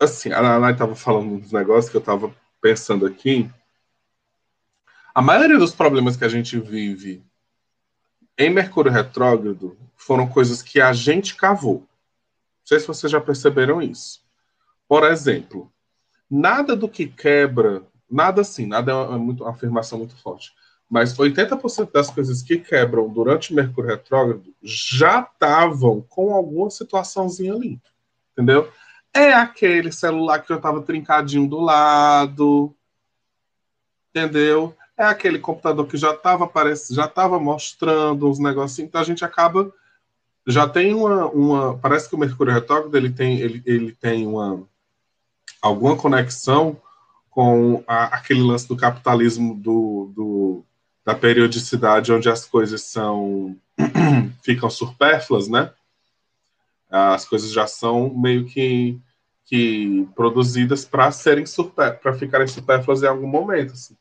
assim, a Ana estava falando uns negócios que eu estava pensando aqui. A maioria dos problemas que a gente vive em Mercúrio retrógrado foram coisas que a gente cavou. Não sei se vocês já perceberam isso. Por exemplo, nada do que quebra, nada assim, nada é é muito, uma afirmação muito forte mas 80% das coisas que quebram durante Mercúrio retrógrado já estavam com alguma situaçãozinha ali, entendeu? É aquele celular que eu estava trincadinho do lado, entendeu? É aquele computador que já estava aparecendo, já estava mostrando uns negocinhos, então a gente acaba já tem uma, uma parece que o Mercúrio retrógrado ele tem ele, ele tem uma alguma conexão com a, aquele lance do capitalismo do, do da periodicidade onde as coisas são ficam supérfluas, né? As coisas já são meio que, que produzidas para serem para ficarem supérfluas em algum momento. Assim.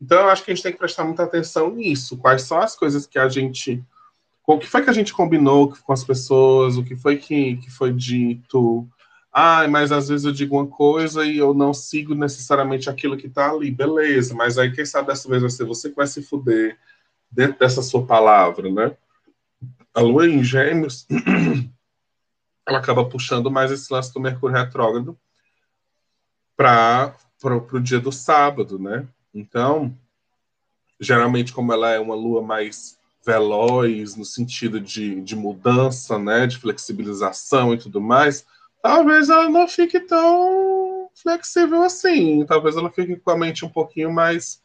Então eu acho que a gente tem que prestar muita atenção nisso. Quais são as coisas que a gente o que foi que a gente combinou com as pessoas, o que foi que, que foi dito. Ah, mas às vezes eu digo uma coisa e eu não sigo necessariamente aquilo que está ali, beleza, mas aí quem sabe dessa vez vai ser você que vai se fuder dentro dessa sua palavra, né? A lua em gêmeos, ela acaba puxando mais esse lance do Mercúrio retrógrado para o dia do sábado, né? Então, geralmente, como ela é uma lua mais veloz, no sentido de, de mudança, né, de flexibilização e tudo mais, talvez ela não fique tão flexível assim. Talvez ela fique com a mente um pouquinho mais.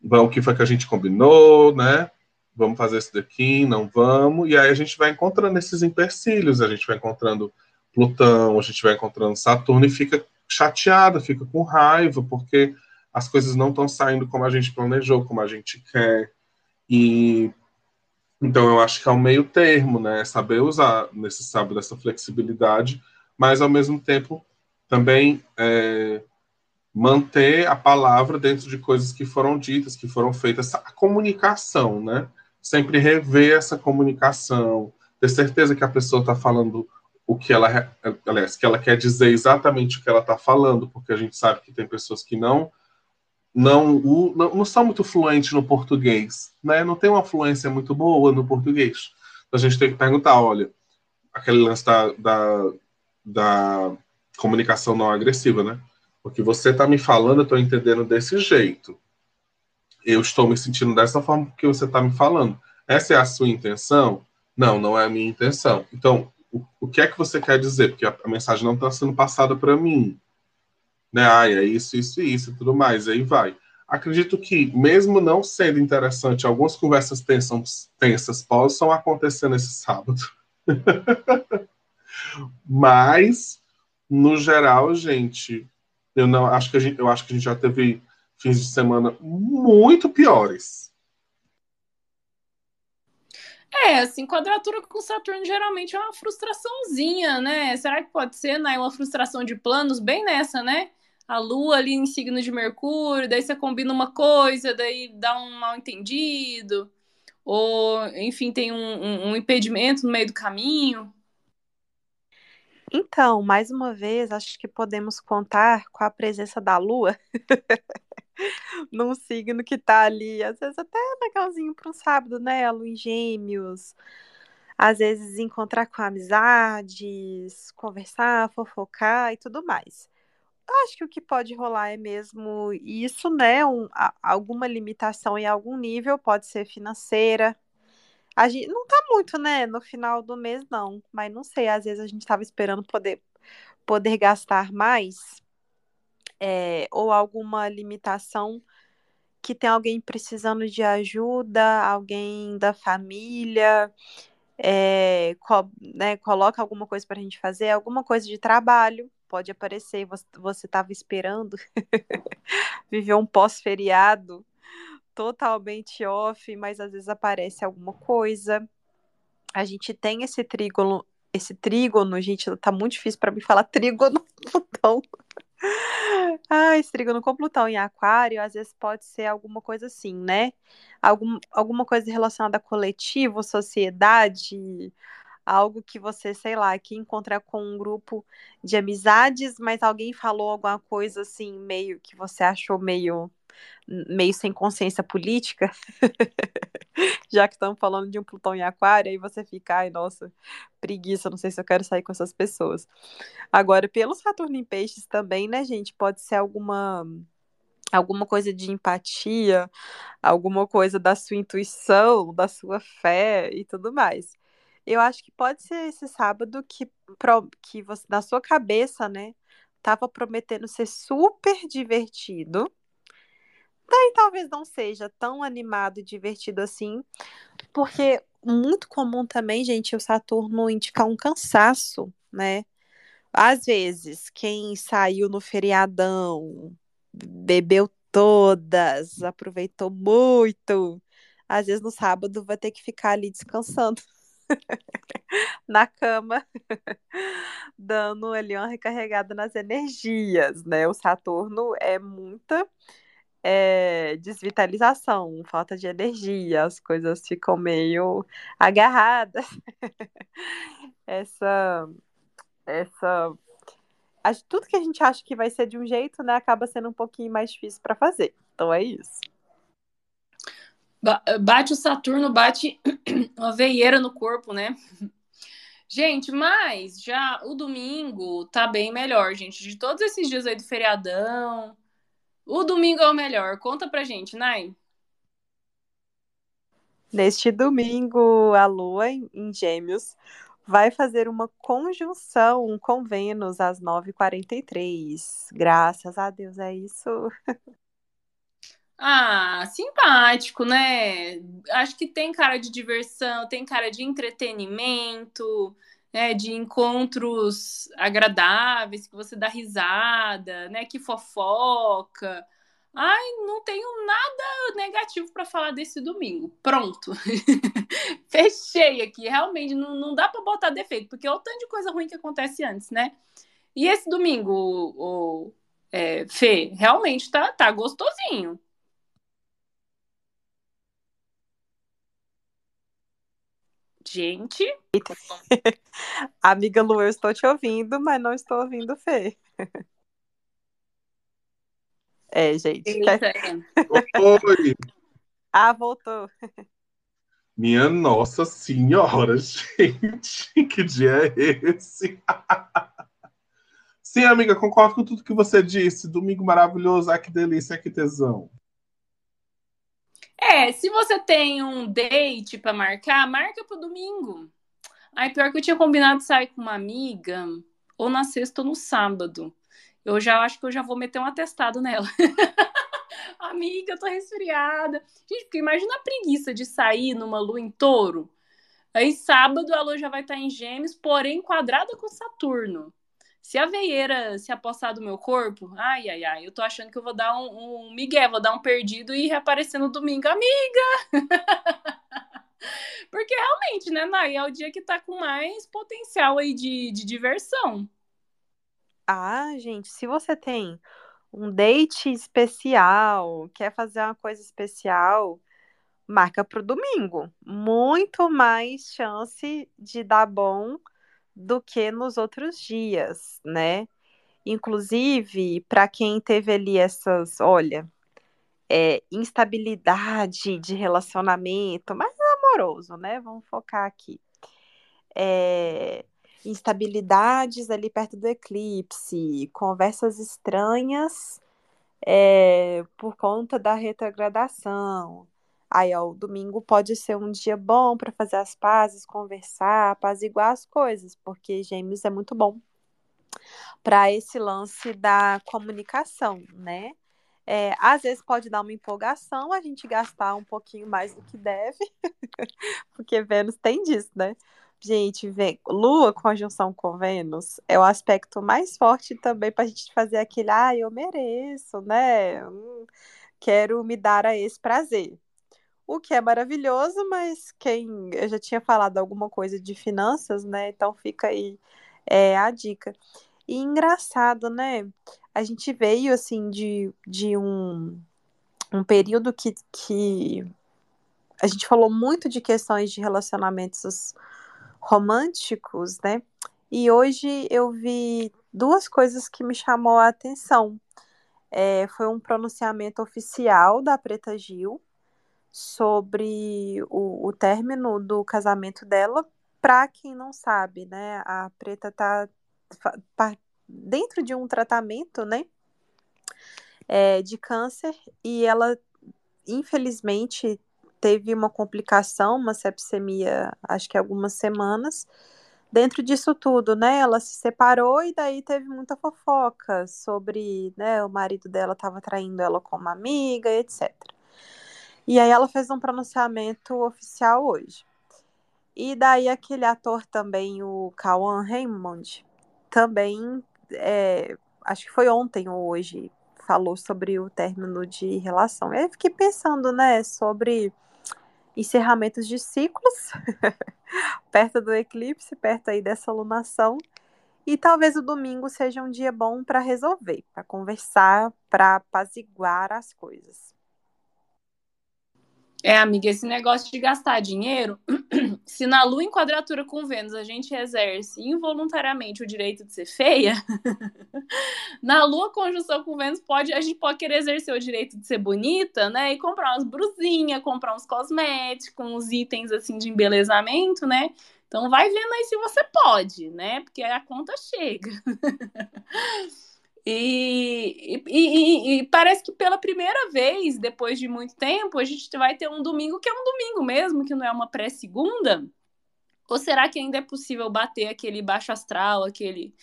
Bom, o que foi que a gente combinou, né? Vamos fazer isso daqui, não vamos. E aí a gente vai encontrando esses empecilhos, a gente vai encontrando Plutão, a gente vai encontrando Saturno e fica chateada, fica com raiva, porque as coisas não estão saindo como a gente planejou, como a gente quer. E então eu acho que é um meio termo, né? Saber usar nesse sábado essa flexibilidade, mas ao mesmo tempo também é, manter a palavra dentro de coisas que foram ditas, que foram feitas, a comunicação, né? Sempre rever essa comunicação, ter certeza que a pessoa está falando o que ela, aliás, que ela quer dizer exatamente o que ela está falando, porque a gente sabe que tem pessoas que não não, não, não são muito fluentes no português, né? Não tem uma fluência muito boa no português. Então a gente tem que perguntar, olha, aquele lance da, da, da comunicação não agressiva, né? Porque você está me falando, eu estou entendendo desse jeito. Eu estou me sentindo dessa forma porque você está me falando. Essa é a sua intenção? Não, não é a minha intenção. Então, o, o que é que você quer dizer? Porque a, a mensagem não está sendo passada para mim. Né? Ah, é isso, isso e isso e tudo mais. Aí vai. Acredito que, mesmo não sendo interessante, algumas conversas tensas, tensas possam acontecer nesse sábado. Mas, no geral, gente, eu não acho que a gente, eu acho que a gente já teve fins de semana muito piores é, assim, quadratura com Saturno geralmente é uma frustraçãozinha, né? Será que pode ser, né? Uma frustração de planos bem nessa, né? A Lua ali em signo de Mercúrio, daí você combina uma coisa, daí dá um mal entendido, ou, enfim, tem um, um, um impedimento no meio do caminho. Então, mais uma vez, acho que podemos contar com a presença da Lua num signo que tá ali, às vezes até legalzinho para um sábado, né? A lua em gêmeos. Às vezes encontrar com amizades, conversar, fofocar e tudo mais. Acho que o que pode rolar é mesmo isso, né? Um, a, alguma limitação em algum nível, pode ser financeira. A gente não tá muito, né? No final do mês, não. Mas não sei, às vezes a gente estava esperando poder, poder gastar mais é, ou alguma limitação que tem alguém precisando de ajuda, alguém da família, é, co né, coloca alguma coisa para a gente fazer, alguma coisa de trabalho, pode aparecer, você estava esperando viver um pós-feriado totalmente off, mas às vezes aparece alguma coisa. A gente tem esse trígono, esse trígono, gente, tá muito difícil para mim falar trígono, então ah, esse trígono com Plutão em Aquário, às vezes pode ser alguma coisa assim, né? Algum, alguma coisa relacionada a coletivo, sociedade, algo que você, sei lá, que encontra com um grupo de amizades, mas alguém falou alguma coisa assim, meio que você achou meio meio sem consciência política, já que estamos falando de um Plutão em Aquário, aí você fica, ai, nossa, preguiça, não sei se eu quero sair com essas pessoas. Agora, pelo Saturno em Peixes também, né, gente, pode ser alguma alguma coisa de empatia, alguma coisa da sua intuição, da sua fé e tudo mais. Eu acho que pode ser esse sábado que, que você, na sua cabeça, né, tava prometendo ser super divertido, Daí talvez não seja tão animado e divertido assim, porque muito comum também, gente, o Saturno indicar um cansaço, né? Às vezes, quem saiu no feriadão, bebeu todas, aproveitou muito, às vezes no sábado vai ter que ficar ali descansando na cama, dando ali uma recarregada nas energias, né? O Saturno é muita é, desvitalização, falta de energia, as coisas ficam meio agarradas. essa, essa, tudo que a gente acha que vai ser de um jeito, né, acaba sendo um pouquinho mais difícil para fazer. Então é isso. Bate o Saturno, bate uma veieira no corpo, né? Gente, mas já o domingo tá bem melhor, gente. De todos esses dias aí do feriadão, o domingo é o melhor. Conta pra gente, Nai. Neste domingo, a Lua em Gêmeos vai fazer uma conjunção com Vênus às 9h43. Graças a Deus, é isso. Ah, simpático, né? Acho que tem cara de diversão, tem cara de entretenimento, né? De encontros agradáveis, que você dá risada, né? Que fofoca. Ai, não tenho nada negativo para falar desse domingo. Pronto. Fechei aqui. Realmente não, não dá para botar defeito, porque é o tanto de coisa ruim que acontece antes, né? E esse domingo, o, o é, Fê, realmente tá, tá gostosinho. Gente. Amiga Lu, eu estou te ouvindo, mas não estou ouvindo Fê. É, gente. Eita. Oi. ah, voltou. Minha Nossa Senhora, gente, que dia é esse? Sim, amiga, concordo com tudo que você disse. Domingo maravilhoso, ah, que delícia, que tesão. É, se você tem um date para marcar, marca pro domingo. Aí, pior que eu tinha combinado sair com uma amiga, ou na sexta ou no sábado. Eu já acho que eu já vou meter um atestado nela. amiga, eu tô resfriada. Gente, porque imagina a preguiça de sair numa lua em touro. Aí, sábado, a lua já vai estar em gêmeos, porém quadrada com Saturno. Se a veieira se apossar do meu corpo, ai, ai, ai, eu tô achando que eu vou dar um, um migué, vou dar um perdido e reaparecer no domingo. Amiga! Porque realmente, né, Nai, é o dia que tá com mais potencial aí de, de diversão. Ah, gente, se você tem um date especial, quer fazer uma coisa especial, marca pro domingo. Muito mais chance de dar bom do que nos outros dias, né? Inclusive, para quem teve ali essas, olha, é, instabilidade de relacionamento, mais amoroso, né? Vamos focar aqui. É, instabilidades ali perto do eclipse, conversas estranhas é, por conta da retrogradação, Aí, ó, o domingo pode ser um dia bom para fazer as pazes, conversar, apaziguar as coisas, porque Gêmeos é muito bom para esse lance da comunicação, né? É, às vezes pode dar uma empolgação, a gente gastar um pouquinho mais do que deve, porque Vênus tem disso, né? Gente, Lua conjunção com Vênus é o aspecto mais forte também para a gente fazer aquele, ah, eu mereço, né? Hum, quero me dar a esse prazer o que é maravilhoso, mas quem eu já tinha falado alguma coisa de finanças, né? Então fica aí é, a dica. E engraçado, né? A gente veio assim de, de um, um período que, que a gente falou muito de questões de relacionamentos românticos, né? E hoje eu vi duas coisas que me chamou a atenção. É, foi um pronunciamento oficial da Preta Gil, sobre o, o término do casamento dela. Para quem não sabe, né, a Preta tá dentro de um tratamento, né, é, de câncer e ela, infelizmente, teve uma complicação, uma sepsemia, acho que algumas semanas. Dentro disso tudo, né, ela se separou e daí teve muita fofoca sobre, né, o marido dela estava traindo ela como amiga, etc. E aí ela fez um pronunciamento oficial hoje. E daí aquele ator também, o Kawan Raymond, também, é, acho que foi ontem ou hoje, falou sobre o término de relação. E aí fiquei pensando, né, sobre encerramentos de ciclos, perto do eclipse, perto aí dessa lunação. E talvez o domingo seja um dia bom para resolver, para conversar, para apaziguar as coisas. É, amiga, esse negócio de gastar dinheiro, se na Lua em quadratura com Vênus a gente exerce involuntariamente o direito de ser feia, na Lua conjunção com Vênus pode, a gente pode querer exercer o direito de ser bonita, né? E comprar umas brusinhas, comprar uns cosméticos, uns itens assim de embelezamento, né? Então vai vendo aí se você pode, né? Porque a conta chega. E, e, e, parece que pela primeira vez, depois de muito tempo, a gente vai ter um domingo que é um domingo mesmo, que não é uma pré-segunda. Ou será que ainda é possível bater aquele baixo astral, aquele.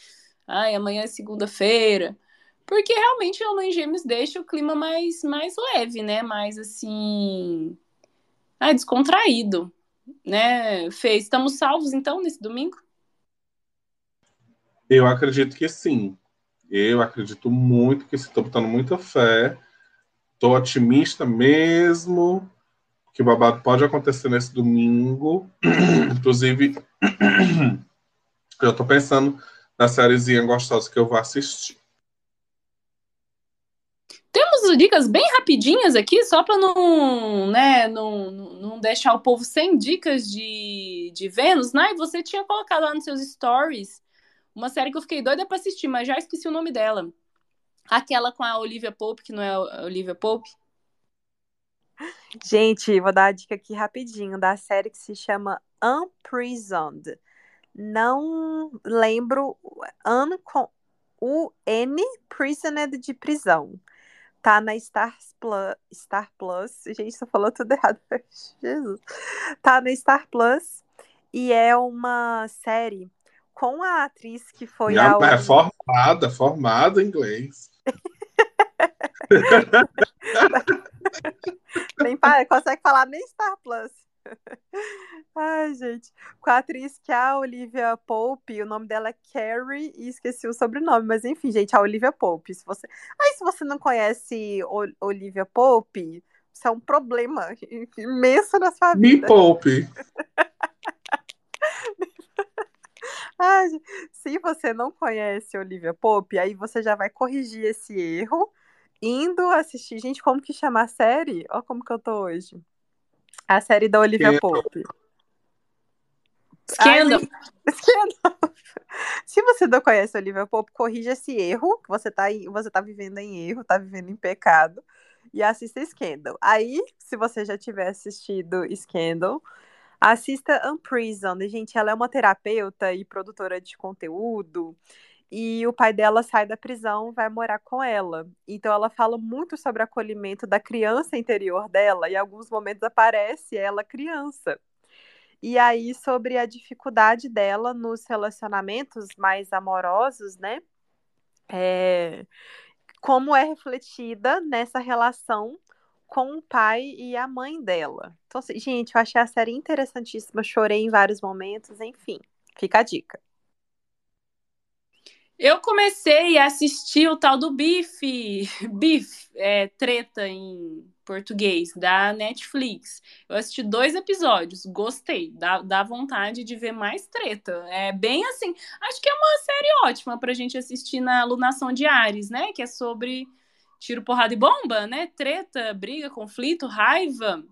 Ai, amanhã é segunda-feira? Porque realmente a Lua Gêmeos deixa o clima mais, mais leve, né? Mais assim. Ah, descontraído. Né? Fê, estamos salvos então nesse domingo? Eu acredito que sim. Eu acredito muito que estou botando muita fé. Estou otimista mesmo que o babado pode acontecer nesse domingo. Inclusive, eu estou pensando na sériezinha gostosa que eu vou assistir. Temos dicas bem rapidinhas aqui, só para não, né, não, não deixar o povo sem dicas de, de Vênus. Né? Você tinha colocado lá nos seus stories uma série que eu fiquei doida pra assistir, mas já esqueci o nome dela. Aquela com a Olivia Pope, que não é a Olivia Pope. Gente, vou dar a dica aqui rapidinho da série que se chama Unprisoned. Não lembro un com o N Prisoned de prisão. Tá na Star Plus, Star Plus. Gente, você falou tudo errado. Jesus. Tá na Star Plus e é uma série com a atriz que foi a. É formada, formada em inglês. nem para, consegue falar nem Star Plus. Ai, gente. Com a atriz que é a Olivia Pope, o nome dela é Carrie e esqueci o sobrenome, mas enfim, gente, a Olivia Pope. Se você... Aí, se você não conhece o Olivia Pope, isso é um problema imenso na sua vida. Me Pope. Ah, se você não conhece Olivia Pope, aí você já vai corrigir esse erro indo assistir. Gente, como que chama a série? Olha como que eu tô hoje. A série da Olivia Scandal. Pope. Scandal. Scandal. Se você não conhece Olivia Pope, corrija esse erro, que você tá, você tá vivendo em erro, tá vivendo em pecado, e assista Scandal. Aí, se você já tiver assistido Scandal, Assista Unprisoned, gente, ela é uma terapeuta e produtora de conteúdo, e o pai dela sai da prisão, vai morar com ela. Então ela fala muito sobre acolhimento da criança interior dela, e em alguns momentos aparece ela criança. E aí sobre a dificuldade dela nos relacionamentos mais amorosos, né? É... Como é refletida nessa relação com o pai e a mãe dela. Então, assim, gente, eu achei a série interessantíssima, chorei em vários momentos, enfim, fica a dica. Eu comecei a assistir o tal do Bife, Beef, é, treta em português, da Netflix. Eu assisti dois episódios, gostei, dá, dá vontade de ver mais treta. É bem assim, acho que é uma série ótima pra gente assistir na Lunação de Ares, né? Que é sobre tiro, porrada e bomba, né? Treta, briga, conflito, raiva.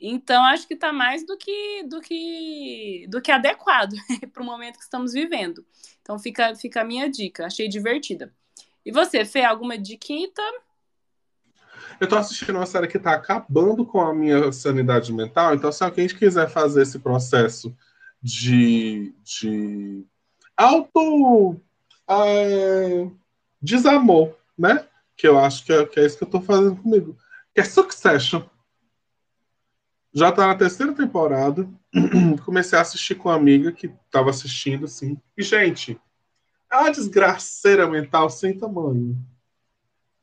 Então acho que está mais do que do que do que adequado para o momento que estamos vivendo. Então fica fica a minha dica, achei divertida. E você, Fê, alguma diquita? Eu estou assistindo uma série que está acabando com a minha sanidade mental, então se alguém quiser fazer esse processo de, de auto é, desamor, né? Que eu acho que é, que é isso que eu tô fazendo comigo. Que é Succession. Já tá na terceira temporada. Comecei a assistir com uma amiga que tava assistindo, assim. E, gente, é uma desgraceira mental sem tamanho.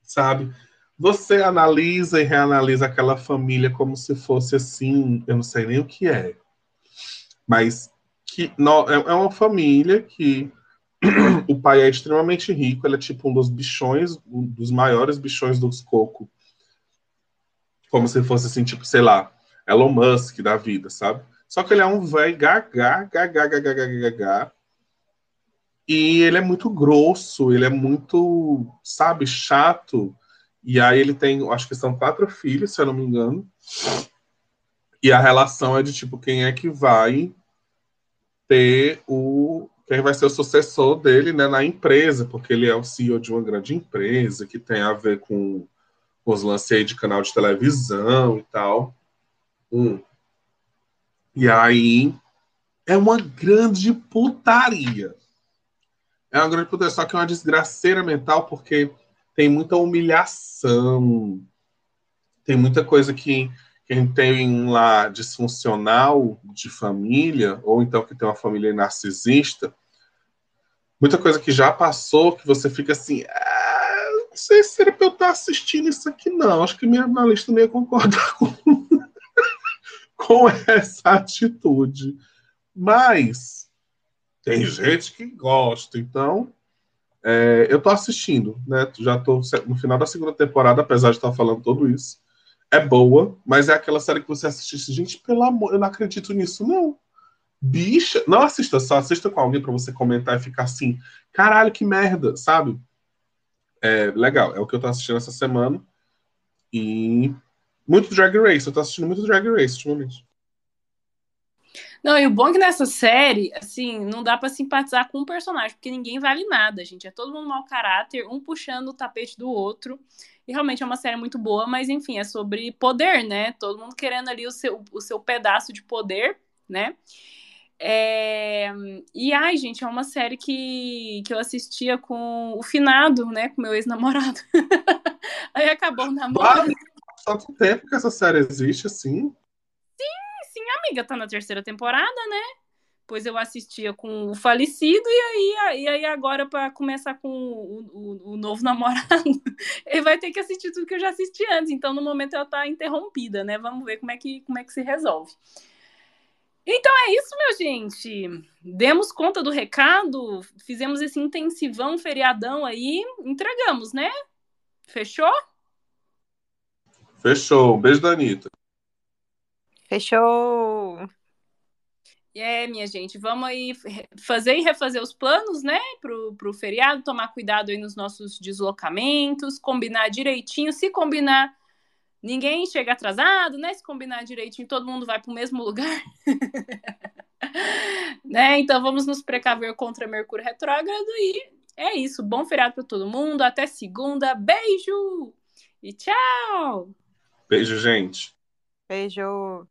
Sabe? Você analisa e reanalisa aquela família como se fosse assim, eu não sei nem o que é. Mas que é, é uma família que o pai é extremamente rico, ele é tipo um dos bichões, um dos maiores bichões dos coco. Como se fosse assim, tipo, sei lá, Elon Musk da vida, sabe? Só que ele é um velho gaga, gaga, gaga, gaga, gaga, E ele é muito grosso, ele é muito, sabe, chato. E aí ele tem, acho que são quatro filhos, se eu não me engano. E a relação é de tipo, quem é que vai ter o. Quem vai ser o sucessor dele né, na empresa, porque ele é o CEO de uma grande empresa que tem a ver com os lances de canal de televisão e tal. Hum. E aí é uma grande putaria. É uma grande putaria, só que é uma desgraceira mental, porque tem muita humilhação, tem muita coisa que quem tem um lar disfuncional de família, ou então que tem uma família narcisista, muita coisa que já passou, que você fica assim, ah, não sei se pra eu estar assistindo isso aqui, não. Acho que minha analista não ia concordar com, com essa atitude. Mas tem gente que gosta, então é, eu tô assistindo, né? Já tô no final da segunda temporada, apesar de estar falando tudo isso é boa, mas é aquela série que você assiste, gente, pelo amor, eu não acredito nisso, não. Bicha, não assista só, assista com alguém para você comentar e ficar assim, caralho, que merda, sabe? É legal, é o que eu tô assistindo essa semana. E muito Drag Race, eu tô assistindo muito Drag Race ultimamente. Não, e o bom é que nessa série, assim, não dá para simpatizar com um personagem, porque ninguém vale nada, gente. É todo mundo mau caráter, um puxando o tapete do outro. E realmente é uma série muito boa, mas enfim, é sobre poder, né? Todo mundo querendo ali o seu, o seu pedaço de poder, né? É... E ai, gente, é uma série que, que eu assistia com o finado, né? Com meu ex-namorado. Aí acabou o namoro. Quanto tempo que essa série existe, assim? Sim, sim, amiga, tá na terceira temporada, né? Pois eu assistia com o falecido e aí, e aí agora para começar com o, o, o, novo namorado, ele vai ter que assistir tudo que eu já assisti antes. Então, no momento, ela tá interrompida, né? Vamos ver como é que, como é que se resolve. Então é isso, meu gente. Demos conta do recado, fizemos esse intensivão, feriadão aí, entregamos, né? Fechou? Fechou. Beijo da Anitta. Fechou. É, minha gente, vamos aí fazer e refazer os planos, né, pro, pro feriado, tomar cuidado aí nos nossos deslocamentos, combinar direitinho. Se combinar, ninguém chega atrasado, né? Se combinar direitinho, todo mundo vai para o mesmo lugar. né? Então vamos nos precaver contra Mercúrio retrógrado e é isso. Bom feriado para todo mundo. Até segunda. Beijo e tchau. Beijo, gente. Beijo.